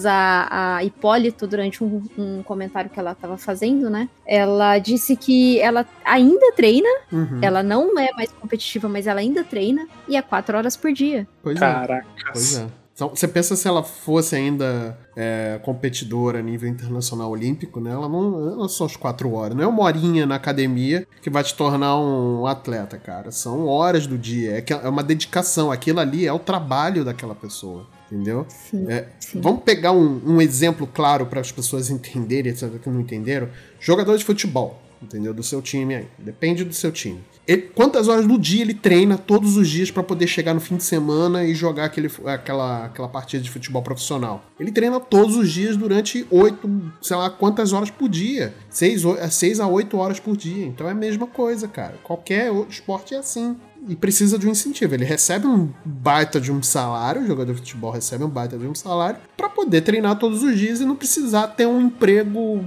a, a Hipólito, durante um, um comentário que ela estava fazendo, né? Ela disse que ela ainda treina, uhum. ela não é mais competitiva, mas ela ainda treina, e é quatro horas por dia. Pois Caraca. é. Pois é. Então, você pensa se ela fosse ainda é, competidora a nível internacional olímpico, né? Ela não, não são as quatro horas, não é uma horinha na academia que vai te tornar um atleta, cara. São horas do dia, é, é uma dedicação. Aquilo ali é o trabalho daquela pessoa entendeu? Sim, é, sim. Vamos pegar um, um exemplo claro para as pessoas entenderem, etc, que não entenderam. Jogador de futebol, entendeu? Do seu time aí. Depende do seu time. Ele, quantas horas no dia ele treina todos os dias para poder chegar no fim de semana e jogar aquele, aquela, aquela partida de futebol profissional? Ele treina todos os dias durante oito, sei lá, quantas horas por dia. Seis, seis a oito horas por dia. Então é a mesma coisa, cara. Qualquer outro esporte é assim e precisa de um incentivo. Ele recebe um baita de um salário, o jogador de futebol recebe um baita de um salário, para poder treinar todos os dias e não precisar ter um emprego,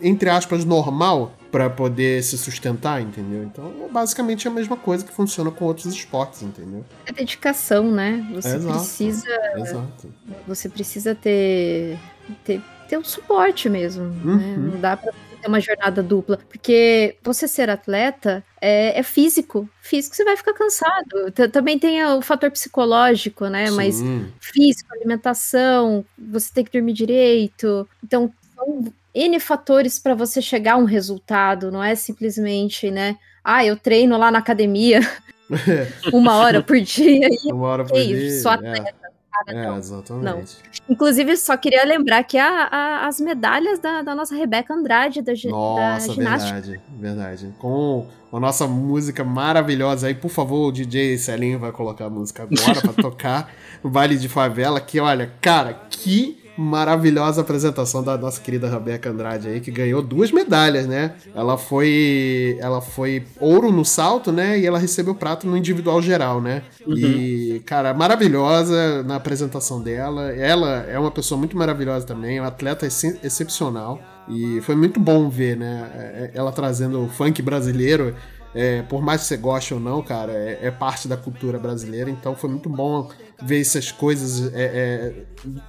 entre aspas, normal para poder se sustentar, entendeu? Então, é basicamente a mesma coisa que funciona com outros esportes, entendeu? É dedicação, né? Você precisa. Exato. Você precisa ter, ter, ter um suporte mesmo. Né? Uhum. Né? Não dá pra ter uma jornada dupla. Porque você ser atleta é, é físico. Físico você vai ficar cansado. T Também tem o fator psicológico, né? Sim. Mas físico, alimentação, você tem que dormir direito. Então, são N fatores para você chegar a um resultado, não é simplesmente, né? Ah, eu treino lá na academia uma hora por dia e uma hora por dia. Sou atleta. É. É, exatamente. Não. Inclusive, só queria lembrar que a, a, as medalhas da, da, nossa Rebeca Andrade da, nossa, da ginástica. verdade, verdade. Com a nossa música maravilhosa aí, por favor, o DJ Celinho vai colocar a música agora para tocar no baile de favela, que olha, cara, que maravilhosa apresentação da nossa querida Rebeca Andrade aí, que ganhou duas medalhas, né? Ela foi ela foi ouro no salto, né? E ela recebeu prato no individual geral, né? Uhum. E, cara, maravilhosa na apresentação dela. Ela é uma pessoa muito maravilhosa também, é uma atleta ex excepcional. E foi muito bom ver, né? É, é, ela trazendo o funk brasileiro é, por mais que você goste ou não, cara, é, é, parte da cultura brasileira, então foi muito bom ver essas coisas é, é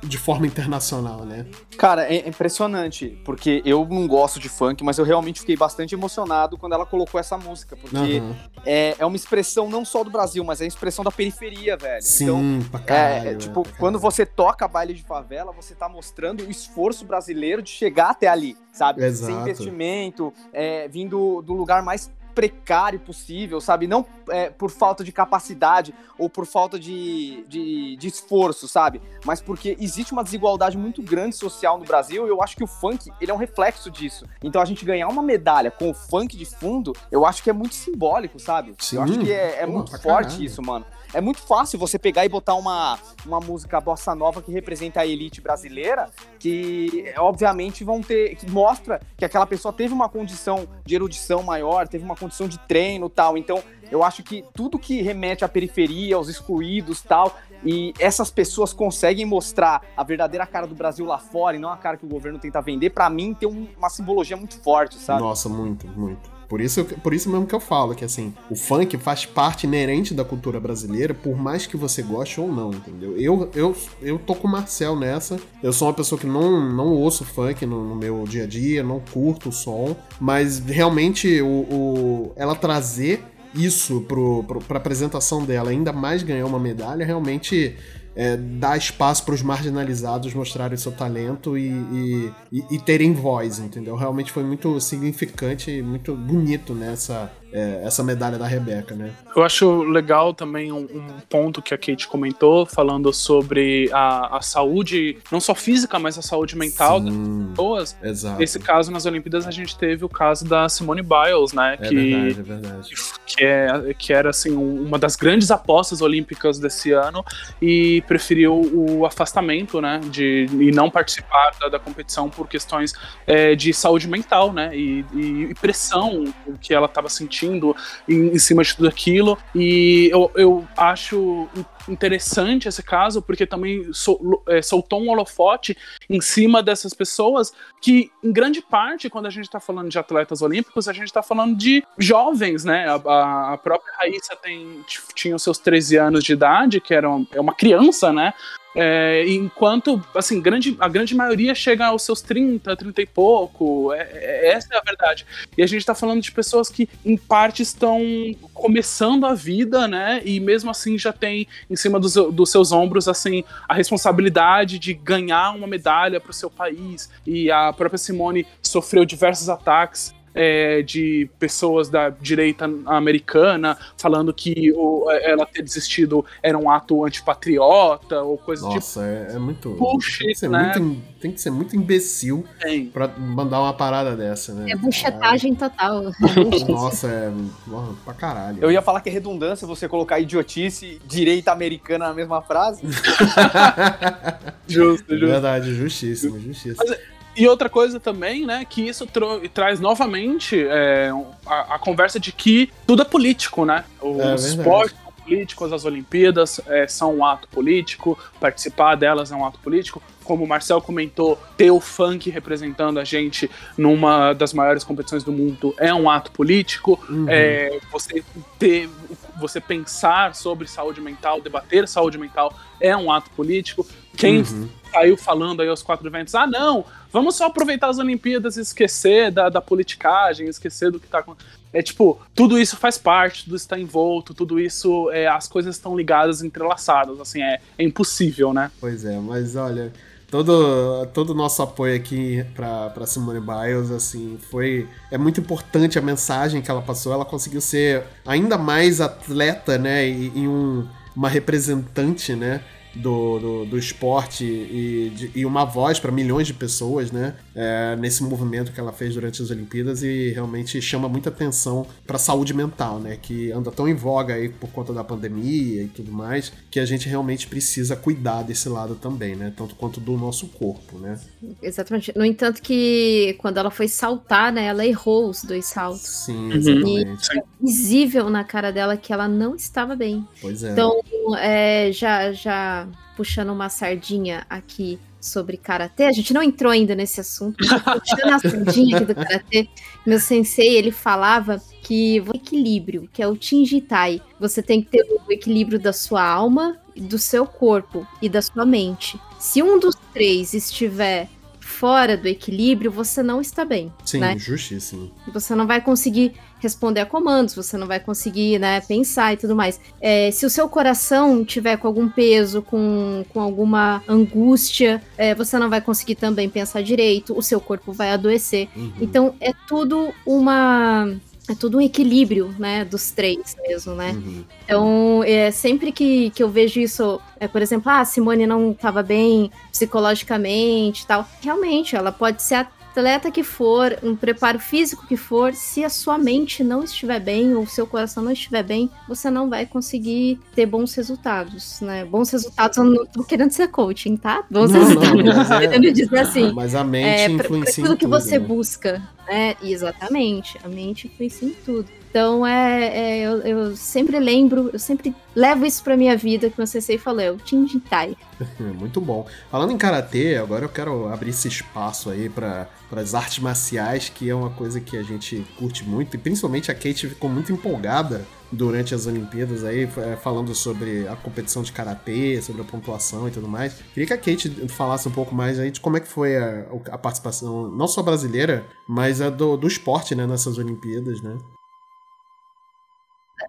de forma internacional, né? Cara, é impressionante, porque eu não gosto de funk, mas eu realmente fiquei bastante emocionado quando ela colocou essa música, porque uhum. é, é uma expressão não só do Brasil, mas é a expressão da periferia, velho. Sim, então, pra caralho, é, tipo, quando você toca baile de favela, você tá mostrando o esforço brasileiro de chegar até ali, sabe? Exato. Sem investimento, é, vindo do lugar mais precário possível, sabe? Não é, por falta de capacidade ou por falta de, de, de, esforço, sabe? Mas porque existe uma desigualdade muito grande social no Brasil e eu acho que o funk, ele é um reflexo disso. Então a gente ganhar uma medalha com o funk de fundo, eu acho que é muito simbólico, sabe? Sim. Eu acho que é, é Pô, muito forte caralho. isso, mano. É muito fácil você pegar e botar uma, uma música bossa nova que representa a elite brasileira, que obviamente vão ter. que mostra que aquela pessoa teve uma condição de erudição maior, teve uma condição de treino tal. Então, eu acho que tudo que remete à periferia, aos excluídos tal, e essas pessoas conseguem mostrar a verdadeira cara do Brasil lá fora e não a cara que o governo tenta vender, para mim tem um, uma simbologia muito forte, sabe? Nossa, muito, muito. Por isso, por isso mesmo que eu falo que assim, o funk faz parte inerente da cultura brasileira, por mais que você goste ou não, entendeu? Eu, eu, eu tô com o Marcel nessa. Eu sou uma pessoa que não, não ouço funk no, no meu dia a dia, não curto o som, mas realmente o, o ela trazer isso pro, pro, pra apresentação dela, ainda mais ganhar uma medalha, realmente é, dar espaço para os marginalizados mostrarem seu talento e, e, e, terem voz, entendeu? Realmente foi muito significante e muito bonito nessa é, essa medalha da Rebeca, né? Eu acho legal também um, um ponto que a Kate comentou, falando sobre a, a, saúde, não só física, mas a saúde mental Sim, das pessoas. Exato. Nesse caso, nas Olimpíadas, a gente teve o caso da Simone Biles, né? É que, verdade, é verdade. Que, é, que era, assim, uma das grandes apostas olímpicas desse ano e preferiu o afastamento, né? De, e não participar da, da competição por questões é, de saúde mental, né? E, e, e pressão que ela estava sentindo em, em, cima de tudo aquilo. E eu, eu acho interessante esse caso, porque também sol, é, soltou um holofote em cima dessas pessoas que, em grande parte, quando a gente está falando de atletas olímpicos, a gente está falando de jovens, né? A, a própria Raíssa tem, tinha os seus 13 anos de idade, que era uma, é uma criança, né? É, enquanto, assim, grande, a grande maioria chega aos seus 30, 30 e pouco. É, é, essa é a verdade. E a gente tá falando de pessoas que, em parte, estão começando a vida, né? E mesmo assim já tem em cima dos, dos seus ombros, assim, a responsabilidade de ganhar uma medalha para o seu país. E a própria Simone sofreu diversos ataques é, de pessoas da direita americana falando que o, ela ter desistido era um ato antipatriota ou coisa Nossa, tipo. Nossa, é, é, muito. Bullshit, tem, que né? muito, tem que ser muito imbecil tem. pra mandar uma parada dessa, né? É buchetagem total. Nossa, é. pra caralho. Eu ia falar que é redundância você colocar idiotice direita americana na mesma frase. justo, justo. Verdade, justíssimo, justíssimo. Mas, e outra coisa também, né, que isso traz novamente é, a, a, conversa de que tudo é político, né? Os é esportes são políticos, as Olimpíadas é, são um ato político, participar delas é um ato político. Como o Marcel comentou, ter o funk representando a gente numa das maiores competições do mundo é um ato político. Uhum. É, você ter, você pensar sobre saúde mental, debater saúde mental é um ato político. Quem uhum. saiu falando aí aos quatro ventos, ah, não, vamos só aproveitar as Olimpíadas e esquecer da, da politicagem, esquecer do que tá acontecendo. É tipo, tudo isso faz parte, tudo está envolto, tudo isso, é, as coisas estão ligadas, entrelaçadas, assim, é, é impossível, né? Pois é, mas olha, todo todo nosso apoio aqui para Simone Biles, assim, foi é muito importante a mensagem que ela passou. Ela conseguiu ser ainda mais atleta, né, e, e um, uma representante, né, do, do, do esporte e, de, e uma voz para milhões de pessoas, né? É, nesse movimento que ela fez durante as Olimpíadas e realmente chama muita atenção para a saúde mental, né? Que anda tão em voga aí por conta da pandemia e tudo mais, que a gente realmente precisa cuidar desse lado também, né? Tanto quanto do nosso corpo, né? Exatamente. No entanto que quando ela foi saltar, né? Ela errou os dois saltos. Sim, uhum. exatamente. E é visível na cara dela que ela não estava bem. Pois é. Então, é, já, já puxando uma sardinha aqui sobre karatê. A gente não entrou ainda nesse assunto, puxando a sardinha aqui do karatê, meu sensei ele falava que o equilíbrio, que é o Tinjitai, você tem que ter o equilíbrio da sua alma, do seu corpo e da sua mente. Se um dos três estiver fora do equilíbrio, você não está bem. Sim, né? justíssimo. Você não vai conseguir responder a comandos, você não vai conseguir, né, pensar e tudo mais. É, se o seu coração tiver com algum peso, com, com alguma angústia, é, você não vai conseguir também pensar direito, o seu corpo vai adoecer. Uhum. Então é tudo uma é tudo um equilíbrio, né, dos três mesmo, né? Uhum. Então, é, sempre que, que eu vejo isso, é, por exemplo, ah, a Simone não estava bem psicologicamente tal, realmente, ela pode ser atleta que for, um preparo físico que for, se a sua mente não estiver bem ou seu coração não estiver bem, você não vai conseguir ter bons resultados, né? Bons resultados, eu não tô querendo ser coaching, tá? Bons não, resultados, não, mas é, querendo dizer assim. Mas a mente é, influencia aquilo que você né? busca, né? Exatamente, a mente influencia em tudo. Então, é, é eu, eu, sempre lembro, eu sempre levo isso pra minha vida, que o sensei falou, é o Tinjitai. Muito bom. Falando em Karatê, agora eu quero abrir esse espaço aí para as artes marciais, que é uma coisa que a gente curte muito, e principalmente a Kate ficou muito empolgada durante as Olimpíadas aí, é, falando sobre a competição de Karatê, sobre a pontuação e tudo mais. Queria que a Kate falasse um pouco mais aí de como é que foi a, a participação, não só brasileira, mas a do, do esporte, né, nessas Olimpíadas, né?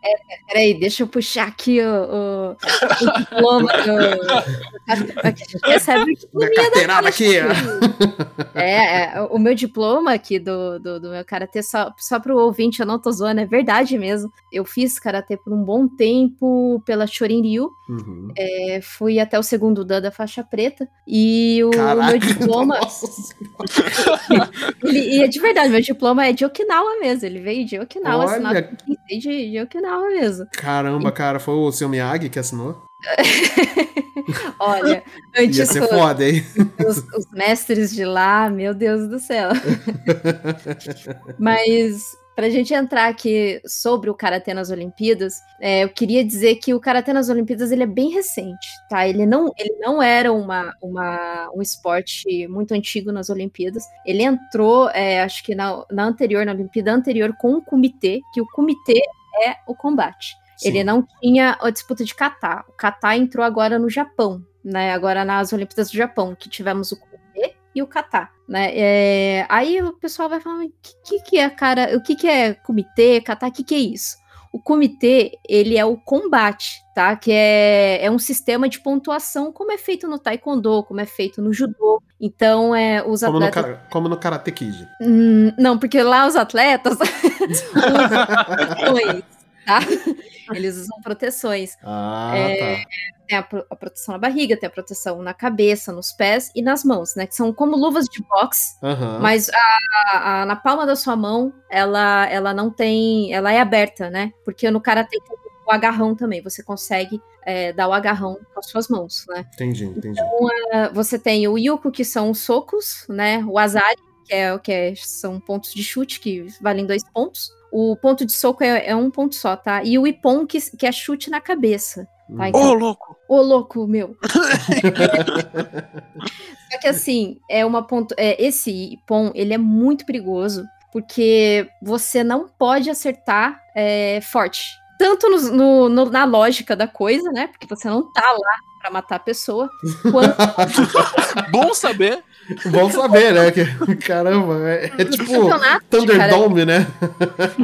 É, peraí, deixa eu puxar aqui o, o, o diploma do. Recebe o Minha carteirada aqui. É, é, o meu diploma aqui do, do, do meu karatê, só, só pro ouvinte, eu não tô zoando, é verdade mesmo. Eu fiz karatê por um bom tempo pela Chorin-ryu. Uhum. É, fui até o segundo dan da faixa preta. E o meu diploma. Ele, e é de verdade, meu diploma é de Okinawa mesmo. Ele veio de Okinawa, assinado de, de Okinawa mesmo. Caramba, cara, foi o seu Miyagi que assinou? Olha, Ia antes ser foda, hein? os, os mestres de lá, meu Deus do céu. Mas pra gente entrar aqui sobre o karatê nas Olimpíadas, é, eu queria dizer que o karatê nas Olimpíadas ele é bem recente, tá? Ele não, ele não era uma, uma, um esporte muito antigo nas Olimpíadas. Ele entrou, é, acho que na, na anterior, na Olimpíada anterior, com o comitê, que o comitê é o combate. Ele não tinha a disputa de kata. O kata entrou agora no Japão, né? Agora nas Olimpíadas do Japão, que tivemos o comitê e o kata, né? É, aí o pessoal vai falar, o que, que, é, cara? O que, que é comitê, kata? O que, que é isso? O comitê, ele é o combate, tá? Que é, é um sistema de pontuação, como é feito no taekwondo, como é feito no judô. Então, é, os Como no, atletas... cara- como no Karate Kid. Hum, não, porque lá os atletas usam tá? Eles usam proteções. Ah, É, tá. Tem a, a proteção na barriga, tem a proteção na cabeça, nos pés e nas mãos, né? Que são como luvas de boxe, Aham. mas a- a- na palma da sua mão, ela, ela não tem. Ela é aberta, né? Porque no karatê tem o agarrão também. Você consegue é, dar o agarrão com as suas mãos, né? Entendi, entendi. Ah, Você tem o yuko, que são os socos, né? O azari, que, é, o que é- são pontos de chute, que valem dois pontos. O ponto de soco é, é um ponto só, tá? E o ipon, que, que é chute na cabeça. Tá, Hum. então- Ô, louco! Ô, louco, meu. Só que assim, é uma ponto. É, esse ipon, ele é muito perigoso, porque você não pode acertar é, forte. Tanto no- no- no- na lógica da coisa, né? Porque você não tá lá pra matar a pessoa, quanto Bom saber. Bom saber, né? Que, caramba, é, é tipo. Thunderdome, né?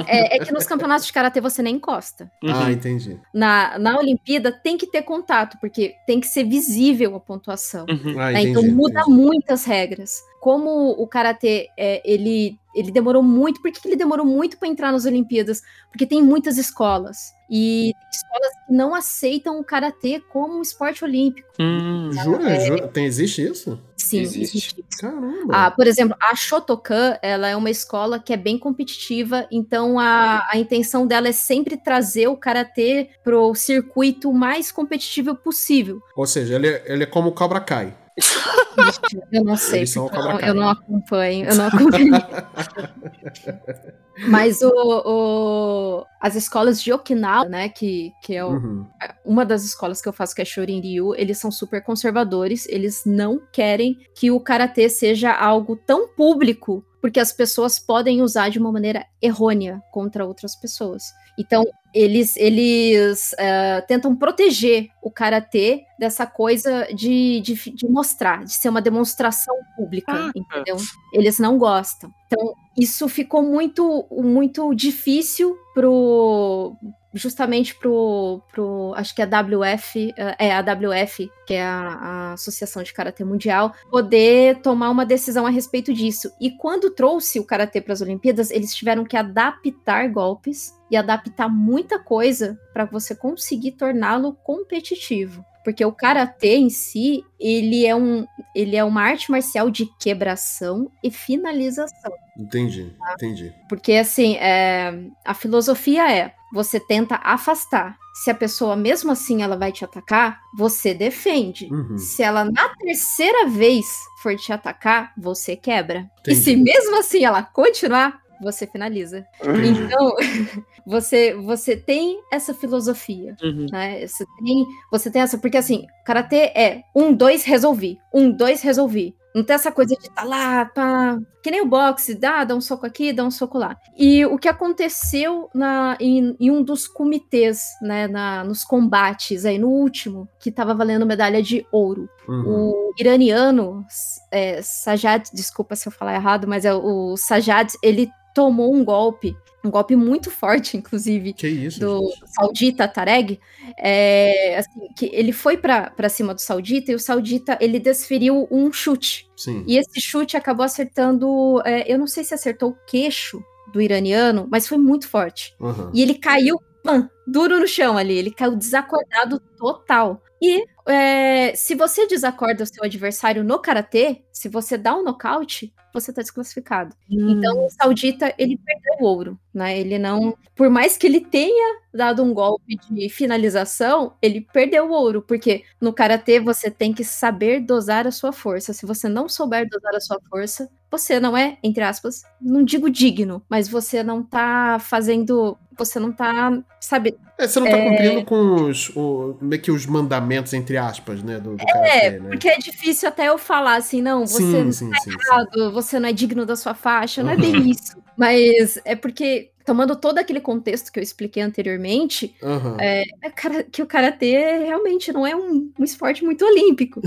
É, é que nos campeonatos de karatê você nem encosta. Ah, Uhum. entendi. Na, na Olimpíada tem que ter contato, porque tem que ser visível a pontuação. Uhum. Ah, né? entendi. Então muda entendi. muitas regras. Como o karatê é, ele ele demorou muito. Por que ele demorou muito para entrar nas Olimpíadas? Porque tem muitas escolas e escolas que não aceitam o karatê como um esporte olímpico. Hum. Jura? Jura? Tem, existe isso? Sim, Existe. existe. Caramba. Ah, por exemplo, a Shotokan, ela é uma escola que é bem competitiva, então a, a intenção dela é sempre trazer o karatê pro circuito mais competitivo possível. Ou seja, ele é, ele é como o Cobra Kai. Eu não sei, não- eu não acompanho, eu não acompanho. Mas o, o- as escolas de Okinawa, né, que, que é o- Uhum. uma das escolas que eu faço, que é Shorin-ryu, eles são super conservadores, eles não querem que o karatê seja algo tão público, porque as pessoas podem usar de uma maneira errônea contra outras pessoas. Então, eles, eles eh, tentam proteger o karatê dessa coisa de, de, de mostrar, de ser uma demonstração pública, Ah, entendeu? Eles não gostam. Então, isso ficou muito, muito difícil pro justamente pro, pro acho que a WF eh, é a WF que é a, a Associação de Karatê Mundial poder tomar uma decisão a respeito disso. E quando trouxe o karatê para as Olimpíadas eles tiveram que adaptar golpes e adaptar muita coisa para você conseguir torná-lo competitivo porque o karatê em si ele é um ele é uma arte marcial de quebração e finalização Entendi, entendi. porque, assim, é, a filosofia é: você tenta afastar. Se a pessoa, mesmo assim, ela vai te atacar, você defende. Uhum. Se ela, na terceira vez, for te atacar, você quebra. E Entendi. se mesmo assim ela continuar, você finaliza. Entendi. Então, você, você tem essa filosofia, Uhum. né? Você tem, você tem essa. Porque, assim, karatê é um, dois, resolvi. Um, dois, resolvi. Não tem essa coisa de tá lá, pá. Que nem o boxe, dá, dá um soco aqui, dá um soco lá. E o que aconteceu na, em, em um dos comitês, né, na, nos combates aí, no último, que tava valendo medalha de ouro. Uhum. O iraniano é, Sajad, desculpa se eu falar errado, mas é o Sajad, ele tomou um golpe, um golpe muito forte, inclusive, Que isso, do gente? Saudita Tareg, é, assim, que ele foi pra pra cima do Saudita e o Saudita ele desferiu um chute. Sim. E esse chute acabou acertando, é, eu não sei se acertou o queixo do iraniano, mas foi muito forte. Aham. E ele caiu, pã, duro no chão ali, ele caiu desacordado total. E é, se você desacorda o seu adversário no karatê, se você dá um nocaute, você tá desclassificado. Então o Saudita, ele perdeu o ouro, né? Ele não, por mais que ele tenha dado um golpe de finalização, ele perdeu o ouro, porque no karatê você tem que saber dosar a sua força. Se você não souber dosar a sua força, você não é, entre aspas, não digo digno, mas você não tá fazendo, você não tá, sabe, É, você não tá cumprindo com os, o, meio que os mandamentos, entre aspas, né? Do, do É, karatê, né? porque é difícil até eu falar assim, não, você sim, não sim, sim, sim. errado, você não é digno da sua faixa, não é Uhum. bem isso. Mas é porque, tomando todo aquele contexto que eu expliquei anteriormente, Aham. é cara- que o karatê realmente não é um, um esporte muito olímpico.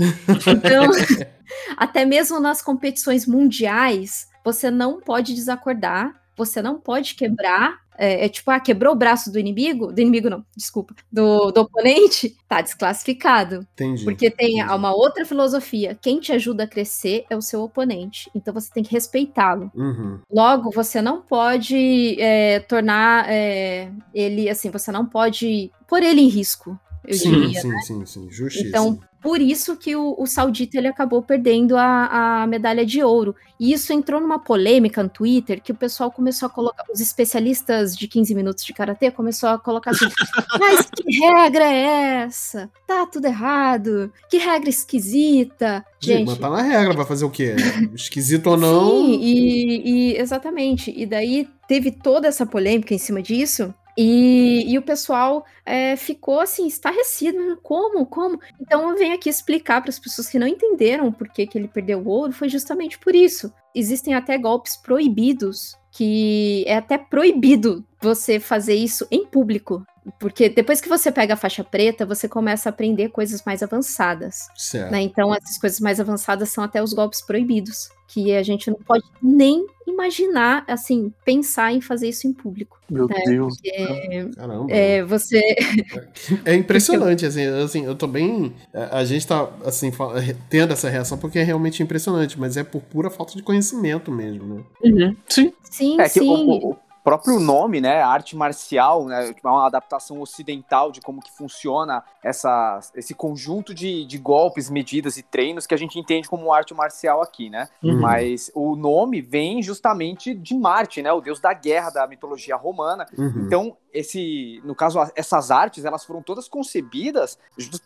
Então, até mesmo nas competições mundiais, você não pode desacordar, você não pode quebrar. É, é tipo, ah, quebrou o braço do inimigo? Do inimigo não, desculpa. Do, do oponente, tá desclassificado. Entendi. Porque tem entendi. uma outra filosofia. Quem te ajuda a crescer é o seu oponente. Então você tem que respeitá-lo. Uhum. Logo, você não pode é, tornar é, ele assim, você não pode pôr ele em risco, eu Sim, diria. sim, sim, sim. Justiça. Então, por isso que o, o Saudita ele acabou perdendo a, a medalha de ouro. E isso entrou numa polêmica no Twitter que o pessoal começou a colocar, os especialistas de 15 minutos de karatê começou a colocar assim: mas que regra é essa? Tá tudo errado. Que regra esquisita. Gente, Gente, mas tá na regra, vai fazer o quê? Esquisito ou não? Sim, e, e- exatamente. E daí teve toda essa polêmica em cima disso. E, e o pessoal é, ficou assim, estarrecido. Como? Como? Então eu venho aqui explicar para as pessoas que não entenderam por que, que ele perdeu o ouro. Foi justamente por isso. Existem até golpes proibidos, que é até proibido você fazer isso em público. Porque depois que você pega a faixa preta, você começa a aprender coisas mais avançadas Certo. né? Então, essas coisas mais avançadas são até os golpes proibidos, que a gente não pode nem imaginar, assim, pensar em fazer isso em público. Meu É, Deus. É, Caramba. é, você. É impressionante, assim, assim, eu tô bem. A gente tá, assim, fa- tendo essa reação porque é realmente impressionante, mas é por pura falta de conhecimento mesmo, né? Uhum. Sim. Sim, É que sim. o- o próprio nome, né, arte marcial, né, tipo, é uma adaptação ocidental de como que funciona essa, esse conjunto de, de golpes, medidas e treinos que a gente entende como arte marcial aqui, né? Uhum. Mas o nome vem justamente de Marte, né, o deus da guerra da mitologia romana. Uhum. Então, esse, no caso, essas artes, elas foram todas concebidas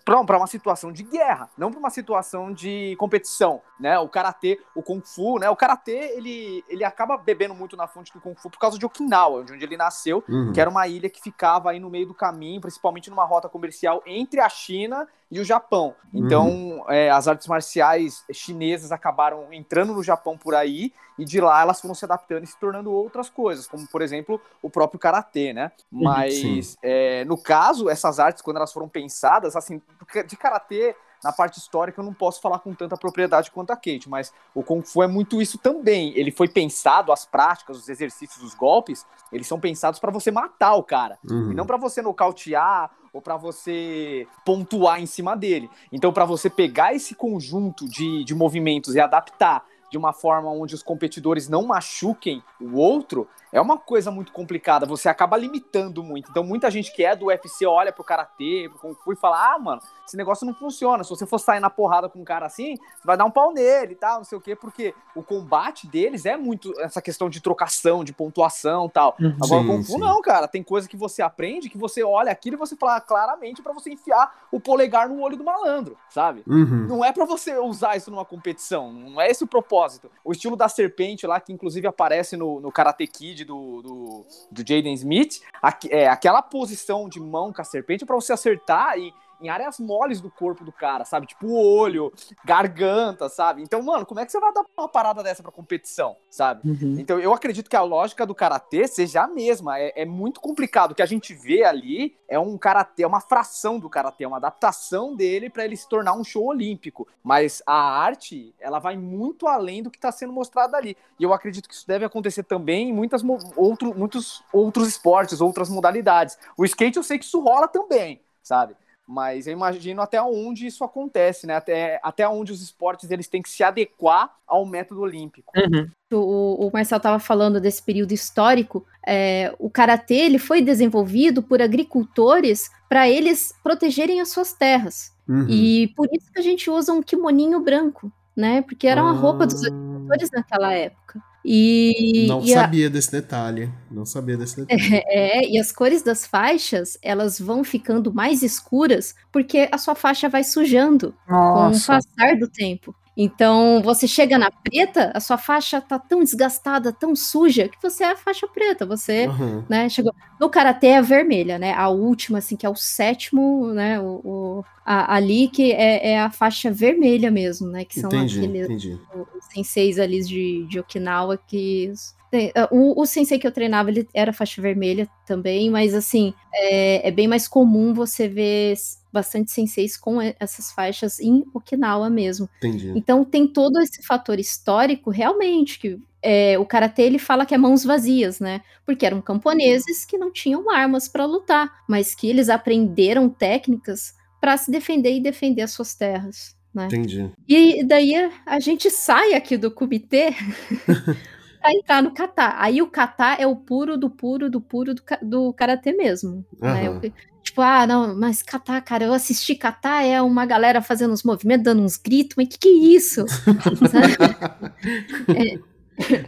para uma situação de guerra, não para uma situação de competição, né? O karatê, o kung fu, né? O karatê, ele, ele acaba bebendo muito na fonte do kung fu por causa de Okinawa, de onde ele nasceu, Uhum. que era uma ilha que ficava aí no meio do caminho, principalmente numa rota comercial entre a China e o Japão. Então, é, as artes marciais chinesas acabaram entrando no Japão por aí, e de lá elas foram se adaptando e se tornando outras coisas, como, por exemplo, o próprio karatê, né? Mas, é, no caso, essas artes, quando elas foram pensadas, assim, de karatê. Na parte histórica eu não posso falar com tanta propriedade quanto a Kate, mas o Kung Fu é muito isso também. Ele foi pensado, as práticas, os exercícios, os golpes, eles são pensados para você matar o cara. Uhum. E não para você nocautear ou para você pontuar em cima dele. Então, para você pegar esse conjunto de, de movimentos e adaptar de uma forma onde os competidores não machuquem o outro, é uma coisa muito complicada. Você acaba limitando muito. Então, muita gente que é do UFC olha pro karatê, pro Kung Fu e fala: ah, mano, esse negócio não funciona. Se você for sair na porrada com um cara assim, você vai dar um pau nele e tal, não sei o quê, porque o combate deles é muito essa questão de trocação, de pontuação e tal. Agora, Sim, Kung Fu sim. não, cara. Tem coisa que você aprende que você olha aquilo e você fala claramente pra você enfiar o polegar no olho do malandro, sabe? Uhum. Não é pra você usar isso numa competição, não é esse o propósito. O estilo da serpente lá, que inclusive aparece no, no Karate Kid do, do, do Jaden Smith, aqui- é, aquela posição de mão com a serpente pra você acertar e em áreas moles do corpo do cara, sabe? Tipo o olho, garganta, sabe? Então, mano, como é que você vai dar uma parada dessa pra competição, sabe? Uhum. Então, eu acredito que a lógica do karatê seja a mesma. É, é muito complicado. O que a gente vê ali é um karatê, é uma fração do karatê, é uma adaptação dele para ele se tornar um show olímpico. Mas a arte, ela vai muito além do que está sendo mostrado ali. E eu acredito que isso deve acontecer também em muitas, outro, muitos outros esportes, outras modalidades. O skate eu sei que isso rola também, sabe? Mas eu imagino até onde isso acontece, né? Até, até onde os esportes eles têm que se adequar ao método olímpico. Uhum. O, o Marcel estava falando desse período histórico. É, o karatê ele foi desenvolvido por agricultores para eles protegerem as suas terras. Uhum. E por isso que a gente usa um kimoninho branco, né? Porque era uma roupa dos ah. agricultores naquela época. E, não e sabia a... desse detalhe. Não sabia desse detalhe. É, e as cores das faixas, elas vão ficando mais escuras porque a sua faixa vai sujando Nossa. com o passar do tempo. Então, você chega na preta, a sua faixa tá tão desgastada, tão suja, que você é a faixa preta. Você, uhum. né, chegou. No karatê é a vermelha, né? A última, assim, que é o sétimo, né? O, o a, ali que é, é, a faixa vermelha mesmo, né? Que são entendi, aqueles entendi. os senseis ali de, de Okinawa que é, o, o sensei que eu treinava, ele era faixa vermelha também, mas assim, é, é, bem mais comum você ver bastante senseis com essas faixas em Okinawa mesmo. Entendi. Então tem todo esse fator histórico, realmente, que é, o karatê ele fala que é mãos vazias, né? Porque eram camponeses que não tinham armas para lutar, mas que eles aprenderam técnicas para se defender e defender as suas terras. Né? Entendi. E daí a gente sai aqui do comitê para entrar no kata. Aí o kata é o puro do puro do puro do, do karatê mesmo. Uhum. Né? Tipo, ah, não, mas kata, cara, eu assisti kata, é uma galera fazendo uns movimentos, dando uns gritos, mas que que é isso? é,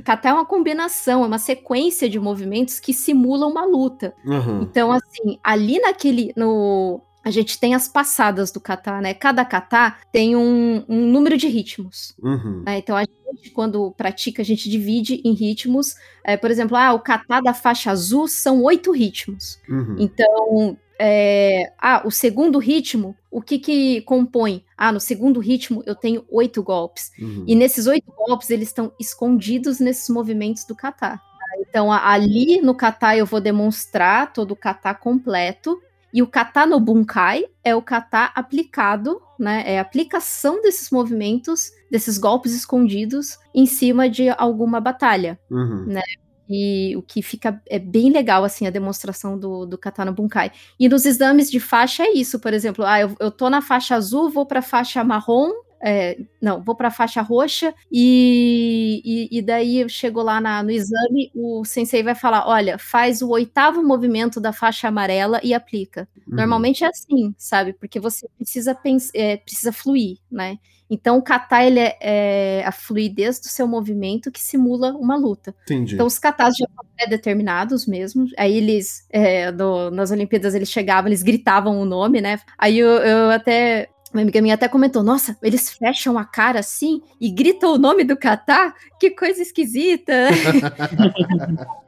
Kata é uma combinação, é uma sequência de movimentos que simulam uma luta. Uhum. Então, assim, ali naquele. No, a gente tem as passadas do kata, né? Cada kata tem um, um número de ritmos. Uhum. Né? Então, a gente, quando pratica, a gente divide em ritmos. É, por exemplo, ah, o kata da faixa azul são oito ritmos. Uhum. Então, é, ah, o segundo ritmo, o que que compõe? Ah, no segundo ritmo eu tenho oito golpes. Uhum. E nesses oito golpes, eles estão escondidos nesses movimentos do kata. Então, ali no kata eu vou demonstrar todo o kata completo. E o kata no bunkai é o kata aplicado, né? É a aplicação desses movimentos, desses golpes escondidos em cima de alguma batalha, uhum. né? E o que fica é bem legal, assim, a demonstração do, do Katana Bunkai. E nos exames de faixa é isso, por exemplo, ah, eu, eu tô na faixa azul, vou pra faixa marrom, é, não, vou para a faixa roxa e, e, e, daí eu chego lá na, no exame, o sensei vai falar: olha, faz o oitavo movimento da faixa amarela e aplica. Uhum. Normalmente é assim, sabe? Porque você precisa, é, precisa fluir, né? Então, o kata ele é, é, a fluidez do seu movimento que simula uma luta. Entendi. Então, os katas já são pré-determinados mesmo. Aí eles, é, do, nas Olimpíadas, eles chegavam, eles gritavam o nome, né? Aí eu, eu até uma amiga minha até comentou: nossa, eles fecham a cara assim e gritam o nome do kata? Que coisa esquisita.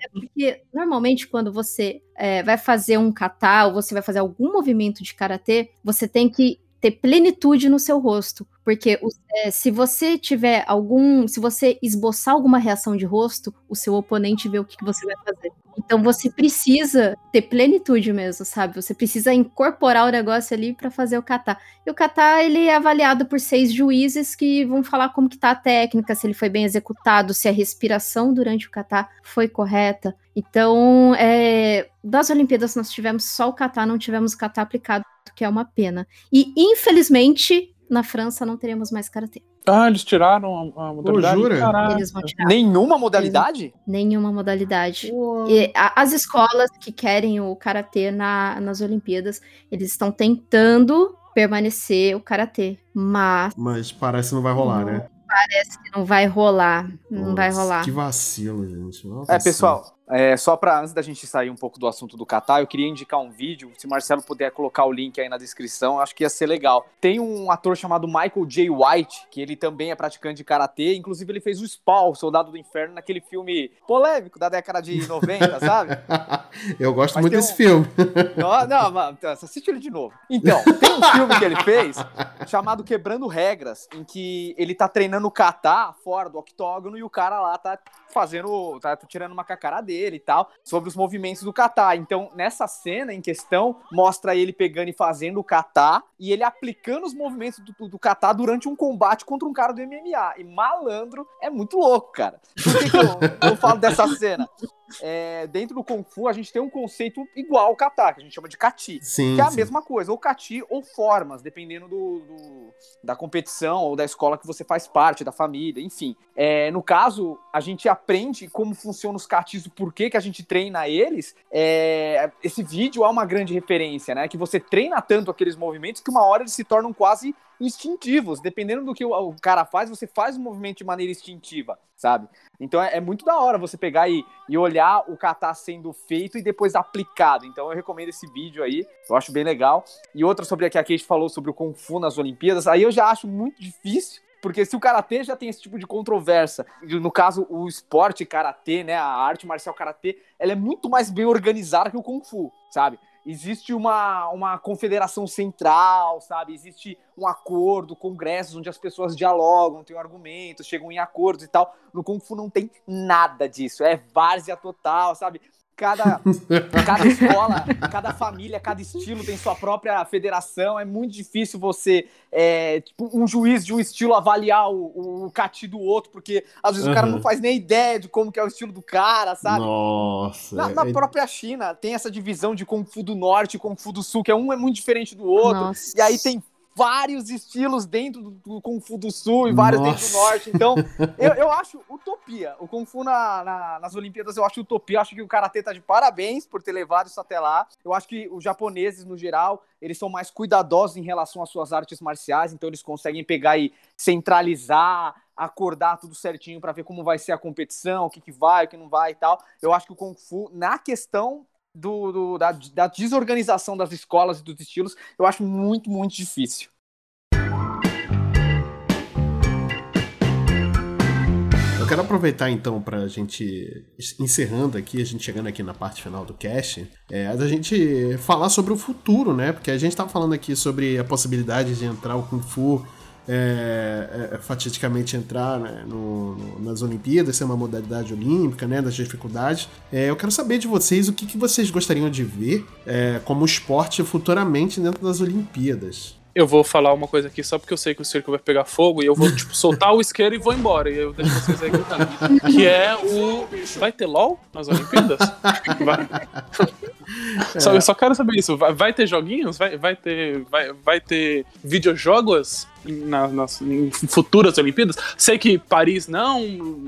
é porque normalmente quando você é, vai fazer um kata ou você vai fazer algum movimento de karatê, você tem que ter plenitude no seu rosto. Porque é, se você tiver algum. Se você esboçar alguma reação de rosto, o seu oponente vê o que, que você vai fazer. Então você precisa ter plenitude mesmo, sabe? Você precisa incorporar o negócio ali para fazer o kata. E o kata, ele é avaliado por seis juízes que vão falar como que tá a técnica, se ele foi bem executado, se a respiração durante o kata foi correta. Então, é, das Olimpíadas nós tivemos só o kata, não tivemos o kata aplicado, que é uma pena. E infelizmente na França não teremos mais karatê. Ah, eles tiraram a, a modalidade? jura? Eles vão tirar. Nenhuma modalidade? Nenhuma modalidade. E, a, as escolas que querem o karatê na, nas Olimpíadas, eles estão tentando permanecer o karatê, mas mas parece que não vai rolar, não, né? Parece que não vai rolar, não Nossa, vai rolar. Que vacilo, gente. Nossa é, pessoal, É, só para antes da gente sair um pouco do assunto do Catar, eu queria indicar um vídeo. Se o Marcelo puder colocar o link aí na descrição, acho que ia ser legal. Tem um ator chamado Michael J. White, que ele também é praticante de karatê. Inclusive, ele fez o Spawn, o Soldado do Inferno, naquele filme polêmico da década de 90, sabe? eu gosto Mas muito desse um- filme. Não, não, mano, então, assiste ele de novo. Então, tem um filme que ele fez chamado Quebrando Regras, em que ele tá treinando kata fora do octógono e o cara lá tá fazendo, tá tirando uma com a cara dele e tal, sobre os movimentos do kata. Então, nessa cena em questão, mostra ele pegando e fazendo o kata e ele aplicando os movimentos do, do, kata durante um combate contra um cara do MMA. E malandro é muito louco, cara. Por que, que eu, eu falo dessa cena? É, dentro do Kung Fu, a gente tem um conceito igual ao kata, que a gente chama de kati Sim. que é a sim. mesma coisa, ou cati ou formas, dependendo do, do- da competição ou da escola que você faz parte, da família, enfim. É, no caso, a gente aprende como funcionam os catis, o porquê que a gente treina eles. É, esse vídeo é uma grande referência, né? Que você treina tanto aqueles movimentos que uma hora eles se tornam quase instintivos. Dependendo do que o, cara faz, você faz o movimento de maneira instintiva, sabe? Então é, é muito da hora você pegar e, e olhar o kata sendo feito e depois aplicado. Então eu recomendo esse vídeo aí, eu acho bem legal. E outra sobre a que a Kate falou sobre o Kung Fu nas Olimpíadas, aí eu já acho muito difícil. Porque se o karatê já tem esse tipo de controvérsia, no caso o esporte karatê, né, a arte marcial karatê, ela é muito mais bem organizada que o kung fu, sabe? Existe uma, uma confederação central, sabe? Existe um acordo, congressos onde as pessoas dialogam, têm argumentos, chegam em acordos e tal. No Kung Fu não tem nada disso, é várzea total, sabe? Cada, cada escola, cada família, cada estilo tem sua própria federação. É muito difícil você, é, tipo, um juiz de um estilo avaliar o, o cati do outro, porque às vezes o cara Uhum. não faz nem ideia de como que é o estilo do cara, sabe? Nossa. Na, na é- própria China tem essa divisão de Kung Fu do Norte e Kung Fu do Sul, que é um é muito diferente do outro. Nossa. E aí tem vários estilos dentro do, Kung Fu do Sul e vários dentro do Nossa. Norte. Então, eu, eu acho utopia. O Kung Fu na- na- nas Olimpíadas eu acho utopia. Eu acho que o Karatê tá de parabéns por ter levado isso até lá. Eu acho que os japoneses, no geral, eles são mais cuidadosos em relação às suas artes marciais, então eles conseguem pegar e centralizar, acordar tudo certinho para ver como vai ser a competição, o que, que vai, o que não vai e tal. Eu acho que o Kung Fu, na questão do, do- da, da desorganização das escolas e dos estilos, eu acho muito, muito difícil. Eu quero aproveitar então pra gente encerrando aqui, a gente chegando aqui na parte final do cast, é, da gente falar sobre o futuro, né? Porque a gente tava falando aqui sobre a possibilidade de entrar o Kung Fu, é, é, fatidicamente entrar né, no- no- nas Olimpíadas, ser uma modalidade olímpica, né? Das dificuldades. É, eu quero saber de vocês o que, que vocês gostariam de ver é, como esporte futuramente dentro das Olimpíadas. Eu vou falar uma coisa aqui só porque eu sei que o circo vai pegar fogo e eu vou, tipo, soltar o isqueiro e vou embora. E eu deixo vocês aí gritando. Que é o. Vai ter LOL nas Olimpíadas? Vai. Só, eu só quero saber isso. Vai, vai ter joguinhos? Vai, vai, ter, vai, vai ter videojogos na- nas em futuras Olimpíadas? Sei que Paris não,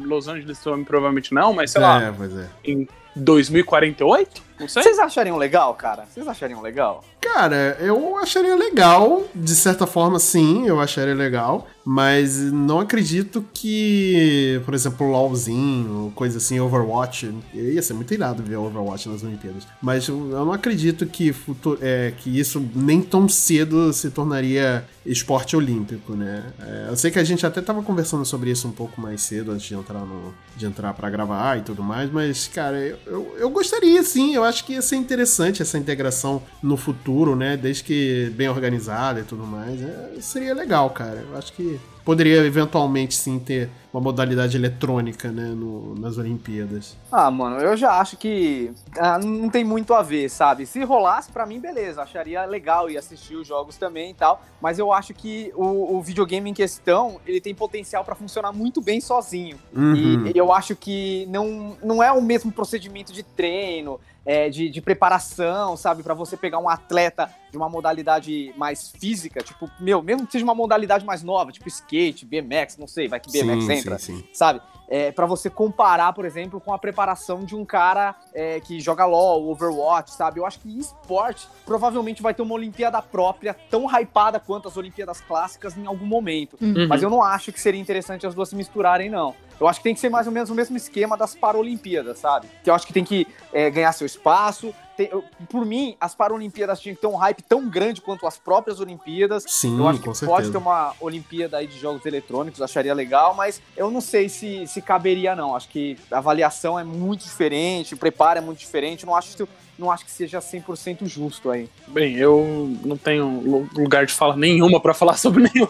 Los Angeles provavelmente não, mas sei lá, É, é. em 2048? Não sei. Vocês achariam legal, cara? Vocês achariam legal? Cara, eu acharia legal, de certa forma, sim, eu acharia legal, mas não acredito que, por exemplo, LOLzinho, coisa assim, Overwatch, ia ser muito irado ver Overwatch nas Olimpíadas, mas eu não acredito que, futu- é, que isso nem tão cedo se tornaria esporte olímpico, né? É, eu sei que a gente até tava conversando sobre isso um pouco mais cedo, antes de entrar, no, de entrar pra gravar e tudo mais, mas, cara, eu, eu, eu gostaria sim, eu acho que ia ser interessante essa integração no futuro, né? Desde que bem organizada e tudo mais. É, seria legal, cara. Eu acho que poderia eventualmente sim ter uma modalidade eletrônica, né? no- nas Olimpíadas. Ah, mano, eu já acho que ah, não tem muito a ver, sabe? Se rolasse, pra mim, beleza. Acharia legal e assistir os jogos também e tal. Mas eu acho que o, o videogame em questão, ele tem potencial pra funcionar muito bem sozinho. Uhum. E eu acho que não, não é o mesmo procedimento de treino, é, de, de preparação, sabe? Pra você pegar um atleta de uma modalidade mais física, tipo, meu, mesmo que seja uma modalidade mais nova, tipo skate, BMX, não sei, vai que BMX sim, entra sim, sim. sabe? É, para você comparar, por exemplo, com a preparação de um cara é, que joga LoL, Overwatch, sabe? Eu acho que esporte provavelmente vai ter uma Olimpíada própria, tão hypada quanto as Olimpíadas clássicas em algum momento. Uhum. Mas eu não acho que seria interessante as duas se misturarem, não. Eu acho que tem que ser mais ou menos o mesmo esquema das Paralimpíadas, sabe? Que eu acho que tem que é, ganhar seu espaço. Tem- eu- por mim, as Paralimpíadas tinham que ter um hype tão grande quanto as próprias Olimpíadas. Sim, Eu acho que pode certeza. ter uma Olimpíada aí de jogos eletrônicos, acharia legal, mas eu não sei se, se caberia, não. Acho que a avaliação é muito diferente, o preparo é muito diferente. Não acho, que- não acho que seja 100% justo aí. Bem, eu não tenho lu- lugar de fala nenhuma pra falar sobre nenhum.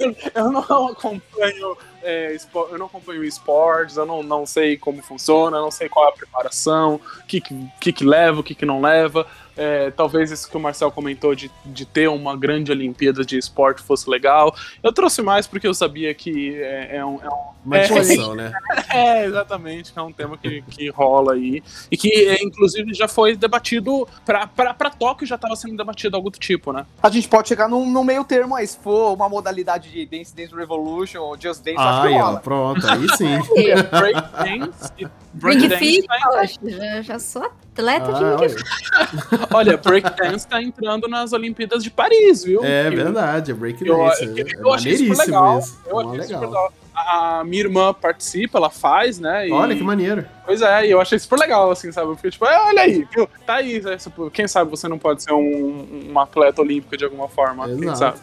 Eu, eu não acompanho, é, eu não acompanho esportes, eu não, não sei como funciona, não sei qual é a preparação, o que, que, que que leva, o que, que não leva. É, talvez isso que o Marcel comentou de, de ter uma grande Olimpíada de esporte fosse legal. Eu trouxe mais porque eu sabia que é, é um, é um Uma É. discussão, né? É, exatamente, que é um tema que, que rola aí. E que, é, inclusive, já foi debatido pra Tóquio, já estava sendo debatido algo do tipo, né? A gente pode chegar num, num meio termo aí, se for uma modalidade de Dance Dance Revolution ou Just Dance, acho que Aí, ó, pronto, aí sim. Breakdance e Ring breakdance Fit, tá poxa, já, já sou atleta de Ah, Ring Fit. olha. Breakdance tá entrando nas Olimpíadas de Paris, viu? É Que- verdade, é Eu, breakdance. eu, É eu achei super legal. isso. Eu achei super legal. legal. A minha irmã participa, ela faz, né? e- Olha que maneiro. Pois é, e eu achei super legal, assim, sabe? Eu fiquei tipo, "Ah, olha aí, viu? Tá aí, né? Tipo, quem sabe você não pode ser um, um atleta olímpico de alguma forma, quem sabe? Exato.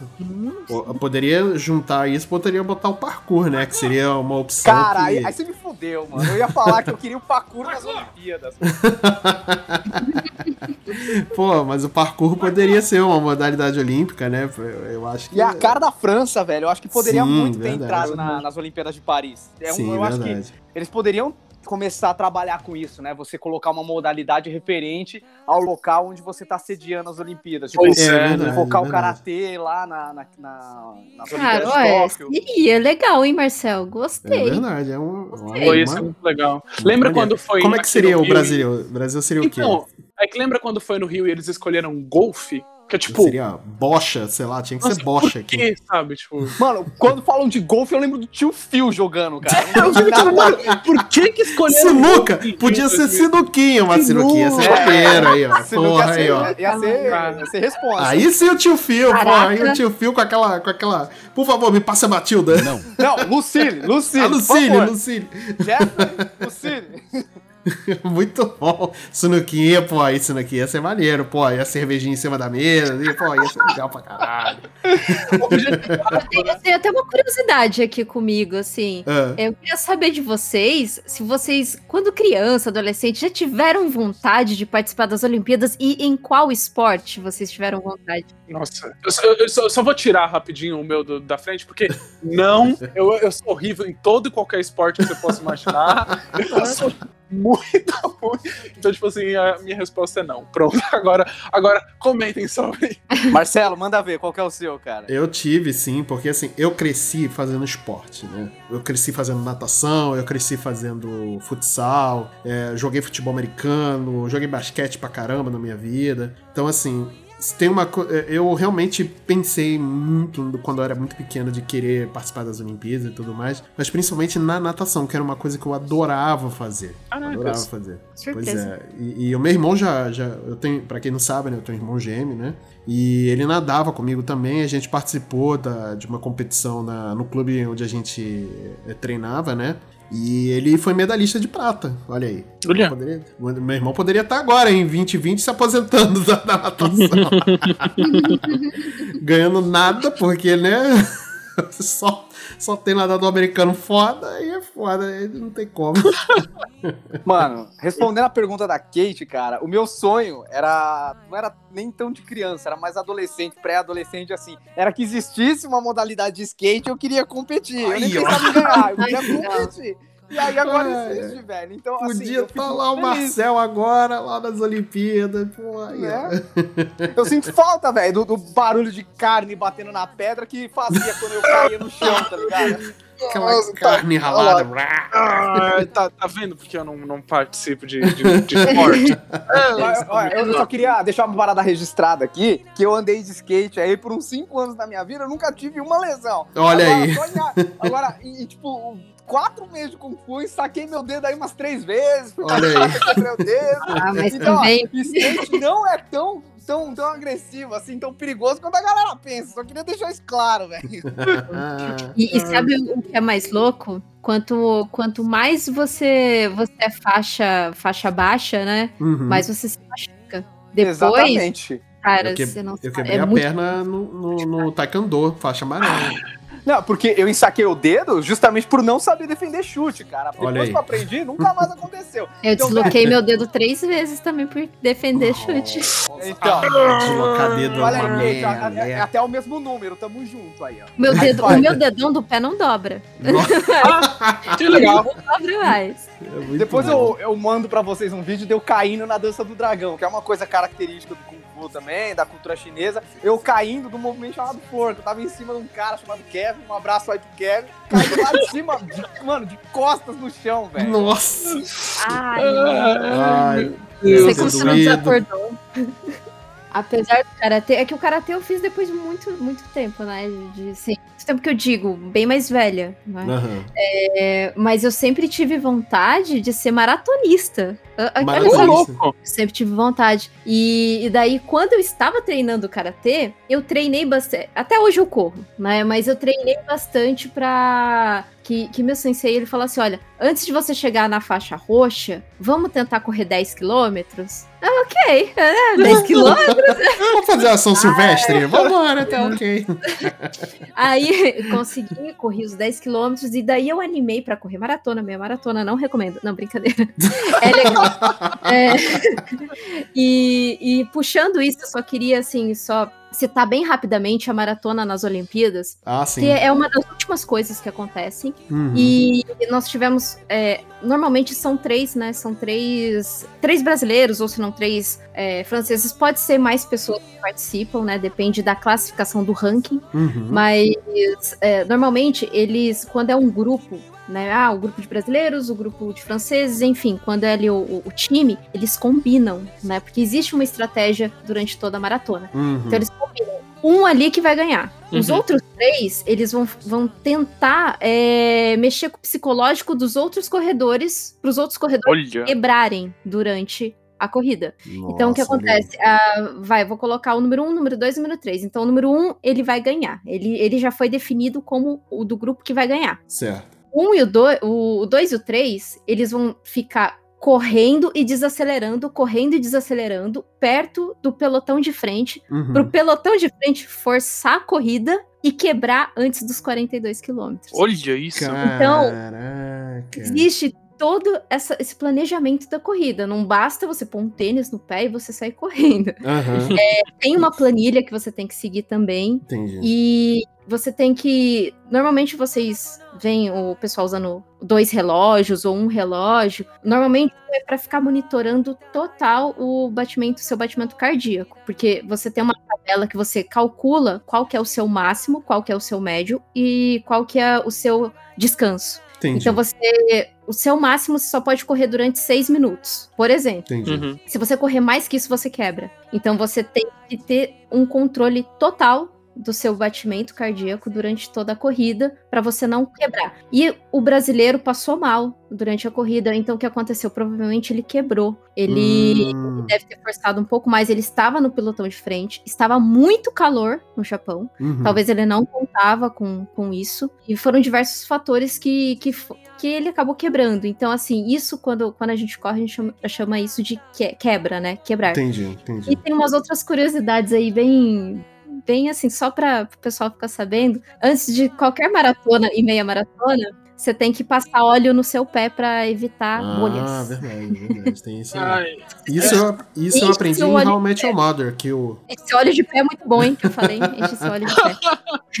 Pô, Eu poderia juntar isso, poderia botar o parkour, né? Que seria uma opção. Cara, que... aí, aí você me fudeu, mano. Eu ia falar que eu queria o parkour nas Olimpíadas. Pô, mas o parkour poderia ser uma modalidade olímpica, né? Eu, acho que. E a cara da França, velho, eu acho que poderia Sim, muito ter verdade. entrado na- nas Olimpíadas de Paris. É um- Sim, eu acho que verdade. eles poderiam começar a trabalhar com isso, né? Você colocar uma modalidade referente ao local onde você tá sediando as Olimpíadas. Tipo, É, é, verdade, invocar o karatê lá na, na, na, nas Cara, Olimpíadas de Tóquio. seria legal, hein, Marcel? É Gostei. verdade, é um. Foi isso, uma- muito legal. Lembra quando foi. Como é que seria o Brasil? O Brasil seria o quê? Então, é que lembra quando foi no Rio e eles escolheram golfe? Que é tipo. seria bocha, sei lá, tinha que nossa, ser bocha por aqui. quê, sabe? Tipo. Mano, quando falam de golfe, eu lembro do tio Phil jogando, cara. Eu fico tipo, mano, por que que escolheram Sinuca! Podia ser 2000? sinuquinha, uma sinuquinha. Ia ser maneiro aí, ó. Porra ia aí, ser, ó. ia ser, ia ser resposta. Aí sim o tio Phil, pô. Caraca. Aí o tio Phil com aquela, com aquela. Por favor, me passa a Matilda. Não. Não, Lucille, Lucille. A por Lucille. Lucille. Jeffrey, Lucille. Muito bom. Sinuquinha, pô, aí sinuquinha ia ser maneiro, pô. Aí a cervejinha em cima da mesa, e, pô, ia ser legal pra caralho. Eu tenho, eu tenho até uma curiosidade aqui comigo, assim. Ah, Eu queria saber de vocês, se vocês, quando criança, adolescente, já tiveram vontade de participar das Olimpíadas e em qual esporte vocês tiveram vontade? Nossa, eu, só- eu só, eu só vou tirar rapidinho o meu do- da frente, porque não, eu, eu sou horrível em todo e qualquer esporte que você possa imaginar. Eu sou muito ruim. Então, tipo assim, a minha resposta é não. Pronto, agora, agora comentem sobre. Marcelo, manda ver, qual que é o seu, cara? Eu tive, sim, porque assim, eu cresci fazendo esporte, né? Eu cresci fazendo natação, eu cresci fazendo futsal, é, joguei futebol americano, joguei basquete pra caramba na minha vida. Então, assim, tem uma é, eu realmente pensei muito quando eu era muito pequeno de querer participar das Olimpíadas e tudo mais, mas principalmente na natação, que era uma coisa que eu adorava fazer. Adorava Caracas. fazer. Pois Surpresa. é. E, e o meu irmão já, já. Eu tenho, pra quem não sabe, né? Eu tenho um irmão gêmeo, né? E ele nadava comigo também. A gente participou da, de uma competição na, no clube onde a gente eh, treinava, né? E ele foi medalhista de prata. Olha aí. Olha. Poderia- meu irmão poderia estar agora, em 2020, se aposentando da, da natação. Ganhando nada, porque, né? Só, só tem nadador americano foda, aí é foda, aí não tem como. Mano, respondendo a pergunta da Kate, cara, o meu sonho era. Não era nem tão de criança, era mais adolescente, pré-adolescente, assim. Era que existisse uma modalidade de skate e eu queria competir. Eu nem ó. pensava em ganhar, eu queria Ai, competir. E aí agora Ai, existe, velho. Então, assim. Podia eu estar fico lá o. Marcel agora, lá nas Olimpíadas. Pô, aí. Né? Eu sinto falta, velho, do, do barulho de carne batendo na pedra que fazia quando eu caía no chão, tá ligado? Aquela Nossa, tá- carne ralada. Ah, tá, tá vendo porque eu não, não participo de, de, de esporte? É, Olha, olha, eu só queria deixar uma parada registrada aqui, que eu andei de skate aí por uns 5 anos da minha vida, eu nunca tive uma lesão. Olha agora, aí. olha- agora, e, e, tipo, quatro meses de Kung Fu e saquei meu dedo aí umas três vezes. Olha aí. meu dedo. Ah, mas Então, ó, também. skate não é tão, tão, tão agressivo, assim, tão perigoso quanto a galera pensa. Só queria deixar isso claro, velho. E, e sabe o que é mais louco? Quanto, quanto mais você, você é faixa, faixa baixa, né? Uhum. Mais você se machuca. Depois, Exatamente. cara, Eu que- você não Eu quebrei É a perna no, no, no Taekwondo, faixa amarela. Não, porque eu ensaquei o dedo justamente por não saber defender chute, cara. Olha Depois aí. que eu aprendi, nunca mais aconteceu. Eu Então, desloquei meu dedo três vezes também por defender chute. Então, Deslocar dedo é olha aí, gente, merda. é, até o mesmo número, tamo junto aí, ó. Meu dedo, o meu dedão do pé não dobra. Que legal. Não dobra mais. É Depois bom. eu, eu mando pra vocês um vídeo de eu caindo na dança do dragão, que é uma coisa característica do Kung Fu também, da cultura chinesa. Eu caindo do movimento chamado forca. Eu tava em cima de um cara chamado Kevin, um abraço aí pro Kevin. Caí lá de cima, de- mano, de costas no chão, velho. Nossa! Ai, Ai, Deus, sei como você não desacordou. Apesar do karatê, é que o karatê eu fiz depois de muito, muito tempo, né? De, assim, muito tempo que eu digo, bem mais velha. Né? Aham. É, mas eu sempre tive vontade de ser maratonista. Ah, ah, Olha Maratonista. louco. sempre tive vontade. E, e daí, quando eu estava treinando karatê, eu treinei bastante. Até hoje eu corro, né? Mas eu treinei bastante pra. Que, que meu sensei ele falou assim: olha, antes de você chegar na faixa roxa, vamos tentar correr 10 quilômetros? Ah, ok. É, 10 quilômetros? Vamos fazer ação silvestre? Vambora, tá ok. Aí consegui, corri os 10 quilômetros e daí eu animei pra correr maratona. Meia maratona, não recomendo. Não, brincadeira. É legal. É, e, e puxando isso, eu só queria, assim, só citar bem rapidamente a maratona nas Olimpíadas, Ah, sim. que é uma das últimas coisas que acontecem. Uhum. E nós tivemos. é, normalmente são três, né? São três. Três brasileiros, ou se não três é, franceses. Pode ser mais pessoas que participam, né? Depende da classificação do ranking. Uhum. Mas é, normalmente eles, quando é um grupo, né? Ah, o grupo de brasileiros, o grupo de franceses, enfim, quando é ali o, o- time, eles combinam, né? Porque existe uma estratégia durante toda a maratona. Uhum. Então eles combinam. Um ali que vai ganhar. Os Uhum. outros três, eles vão, vão tentar é, mexer com o psicológico dos outros corredores, para os outros corredores Olha. quebrarem durante a corrida. Então, o que Nossa, acontece? Ah, vai, vou colocar o número 1, um, número 2 e o número 3. Então, o número 1, um, ele vai ganhar. Ele, ele já foi definido como o do grupo que vai ganhar. Certo. O 1 um e o 2, o 2 e o 3, eles vão ficar correndo e desacelerando, correndo e desacelerando, perto do pelotão de frente, Uhum. pro pelotão de frente forçar a corrida e quebrar antes dos 42 quilômetros. Olha isso. Então, Caraca. Existe todo essa- esse planejamento da corrida. Não basta você pôr um tênis no pé e você sair correndo. Aham. Tem uma planilha que você tem que seguir também. Entendi. E você tem que. Normalmente vocês veem o pessoal usando dois relógios ou um relógio. Normalmente é para ficar monitorando total o batimento, seu batimento cardíaco. Porque você tem uma tabela que você calcula qual que é o seu máximo, qual que é o seu médio e qual que é o seu descanso. Entendi. Então você. O seu máximo você só pode correr durante seis minutos, por exemplo. Entendi. Uhum. Se você correr mais que isso, você quebra. Então você tem que ter um controle total do seu batimento cardíaco durante toda a corrida para você não quebrar. E o brasileiro passou mal durante a corrida, então o que aconteceu? Provavelmente ele quebrou. Ele Hum, deve ter forçado um pouco mais, ele estava no pelotão de frente, estava muito calor no Japão. uhum. Talvez ele não contava com, com isso. E foram diversos fatores que, que, que ele acabou quebrando. Então, assim, isso quando, quando a gente corre, a gente chama, chama isso de que- quebra, né? Quebrar. Entendi, E entendi. tem umas outras curiosidades aí, bem. Bem assim, só para o pessoal ficar sabendo. Antes de qualquer maratona e meia maratona, você tem que passar óleo no seu pé para evitar Ah, bolhas. verdade, verdade. Tem isso aí. Ai, Isso, eu, isso eu aprendi em How Met Your Mother, que o, Esse óleo de pé é muito bom, hein? Que eu falei. Enche esse óleo de pé.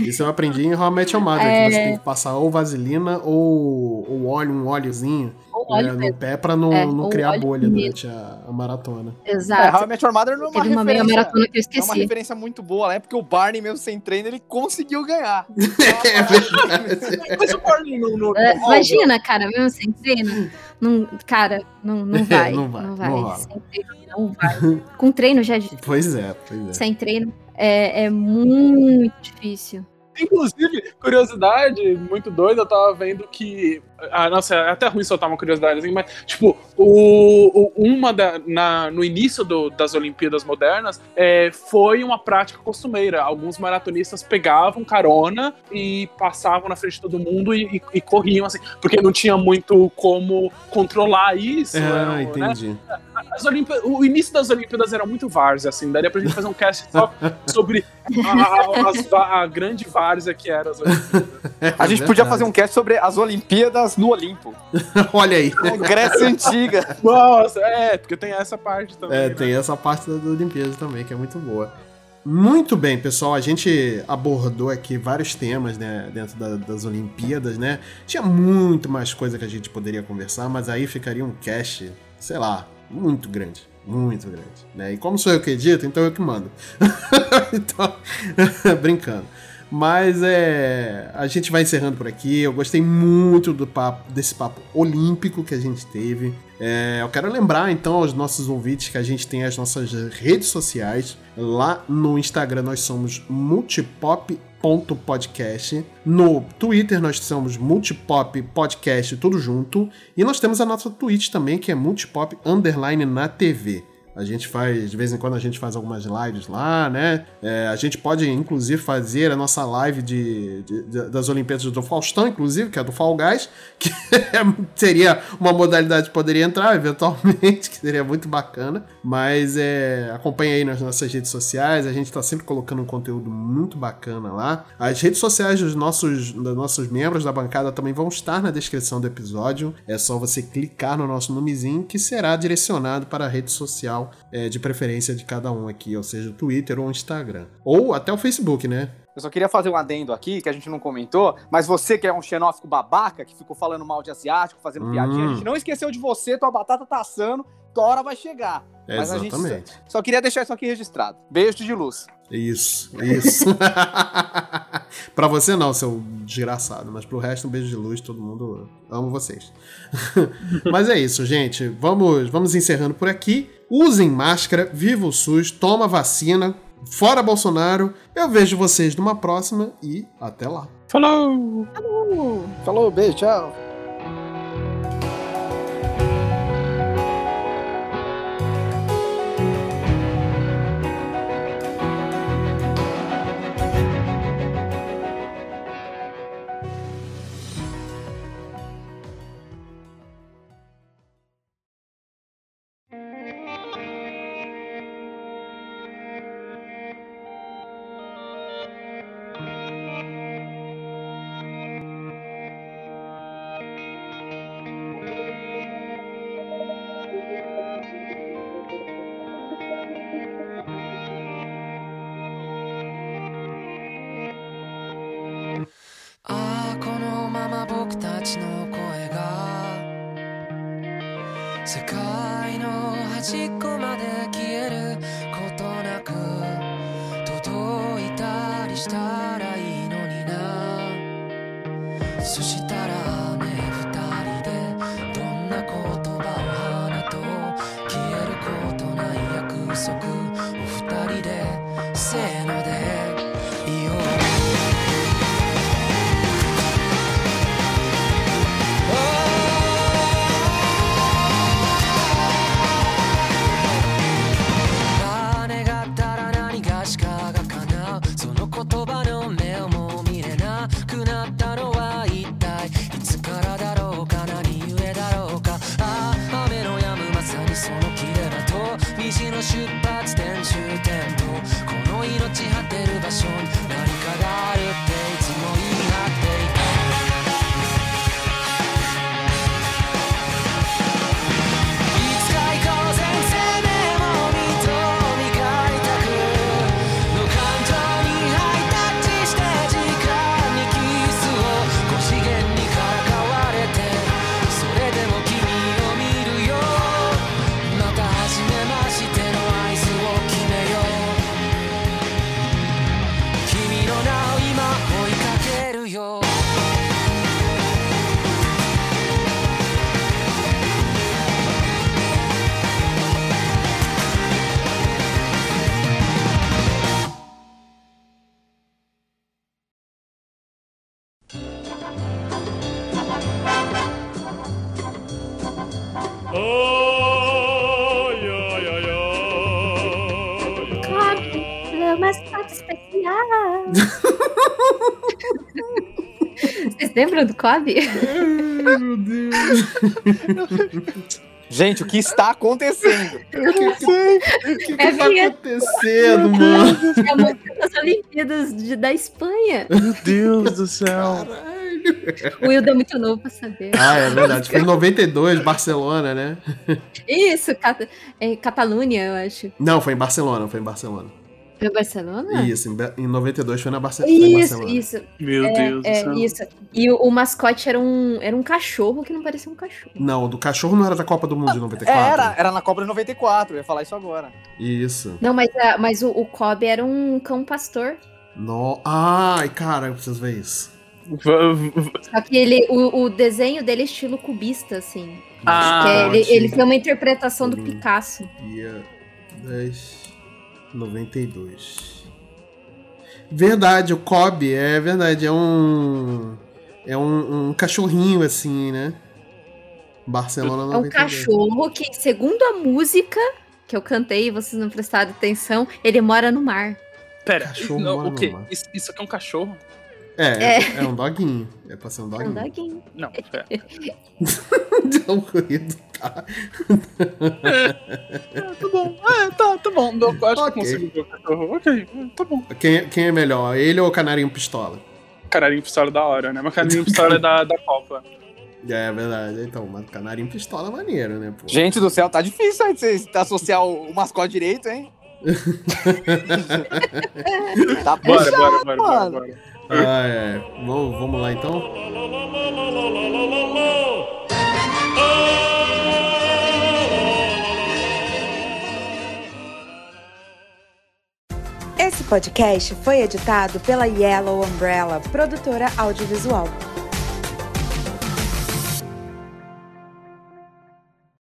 isso eu aprendi em How Met Your Mother, É. que você tem que passar ou vaselina ou, ou óleo, um óleozinho Né, óleo no mesmo. pé pra não, É, não criar bolha mesmo. durante a, a maratona. É, How Exato. I Met Your Mother não é uma Teve uma meia maratona que eu É uma esqueci. referência muito boa, né? Porque o Barney, mesmo sem treino, ele conseguiu ganhar. É verdade. Mas o Barney não, não, É, não imagina, cara, mesmo sem treino, não, cara, não, não vai. Não vai, não vai. não sem treino, não vai. Com treino já é difícil. Pois é, pois é. Sem treino é, é muito difícil. Inclusive, curiosidade muito doida, eu tava vendo que. Ah, nossa, é até ruim soltar uma curiosidade assim, mas, tipo, o, o uma da, na, no início do, das Olimpíadas modernas é, foi uma prática costumeira. Alguns maratonistas pegavam carona e passavam na frente de todo mundo e, e, e corriam, assim, porque não tinha muito como controlar isso. Ah, né, entendi. Né? O início das Olimpíadas era muito várzea, assim, daria pra gente fazer um cast só sobre a, a, a grande várzea que era as Olimpíadas. A gente podia fazer um cast sobre as Olimpíadas no Olimpo. Olha aí. Grécia Antiga. Nossa, é, porque tem essa parte também. É, né? tem essa parte da Olimpíada também, que é muito boa. Muito bem, pessoal. A gente abordou aqui vários temas, né, dentro da- das Olimpíadas, né? Tinha muito mais coisa que a gente poderia conversar, mas aí ficaria um cast, sei lá, muito grande. Muito grande, né? E como sou eu que edito, então eu que mando. então, brincando. Mas é, a gente vai encerrando por aqui. Eu gostei muito do papo, desse papo olímpico que a gente teve. É, eu quero lembrar então aos nossos ouvintes que a gente tem as nossas redes sociais. Lá no Instagram nós somos multipop.podcast. No Twitter nós somos multipop podcast tudo junto. E nós temos a nossa Twitch também, que é multipop underline na TV. A gente faz, de vez em quando a gente faz algumas lives lá, né? É, a gente pode, inclusive, fazer a nossa live de, de- de- das Olimpíadas do Faustão, inclusive, que é do Fall Guys, que seria uma modalidade que poderia entrar, eventualmente, que seria muito bacana. Mas é, acompanha aí nas nossas redes sociais, a gente está sempre colocando um conteúdo muito bacana lá. As redes sociais dos nossos, dos nossos membros da bancada também vão estar na descrição do episódio. É só você clicar no nosso nomezinho que será direcionado para a rede social é, de preferência de cada um aqui, ou seja, o Twitter ou o Instagram. Ou até o Facebook, né? Eu só queria fazer um adendo aqui, que a gente não comentou, mas você que é um xenófico babaca, que ficou falando mal de asiático, fazendo Hum. piadinha, a gente não esqueceu de você, tua batata tá assando, hora vai chegar. Mas a gente Exatamente. Só queria deixar isso aqui registrado. Beijo de luz. Isso, isso. pra você não, seu desgraçado, mas pro resto um beijo de luz, todo mundo amo vocês. mas é isso, gente. Vamos, vamos encerrando por aqui. Usem máscara, viva o SUS, toma vacina, fora Bolsonaro. Eu vejo vocês numa próxima e até lá. Falou! Falou, beijo, tchau. Cobb, meu mascote especial. Vocês lembram do Cobb? Ai, meu Deus. Gente, o que está acontecendo? O que, que, o que, que É tá minha- acontecendo, mano? É a música das Olimpíadas de- da Espanha. Meu Deus do céu. O Wilda é muito novo pra saber. Ah, é verdade. Foi em 92, Barcelona, né? Isso, Cata, é, Catalunha, eu acho. Não, foi em Barcelona, foi em Barcelona. É Barcelona? Isso, em, em 92 foi na Barce- foi em Isso, Barcelona. isso. Meu Deus do É, céu. isso. E o, o mascote era um, era um cachorro que não parecia um cachorro. Não, o do cachorro não era da Copa do Mundo de É, 94? era, era na Copa de 94, eu ia falar isso agora. Isso. Não, mas, mas o, o Cobb era um cão pastor. No... Ai, cara, eu preciso ver isso. Só que ele, o, o desenho dele é estilo cubista, assim. Ah, Que é- ele, ele tem uma interpretação do. Picasso. Dia 10, 92. Verdade, o Kobe, é verdade, é um. É um, um cachorrinho assim, né? Barcelona É um 92. cachorro que, segundo a música que eu cantei e vocês não prestaram atenção, ele mora no mar. Pera, Cachorro não, mora o no quê? mar. Isso, isso aqui é um cachorro? É, é, É. é um doguinho. É pra ser um É um doguinho. doguinho. Não, pera. Deu um ruído, tá? É, tá bom. É, tá, tá bom. Eu acho que Ok. eu consigo ver o cachorro. Ok, tá bom. Quem, quem é melhor, ele ou o Canarinho Pistola? Canarinho pistola é da hora, né? Mas canarinho pistola é da, da Copa. É, é verdade. Então, mas Canarinho Pistola é maneiro, né, pô? Gente do céu, tá difícil aí de você associar o, mascote direito, hein? tá Bora, puxado, bora, bora, bora, mano. bora. Ah, é. Vamos, vamos lá então? Esse podcast foi editado pela Yellow Umbrella, produtora audiovisual.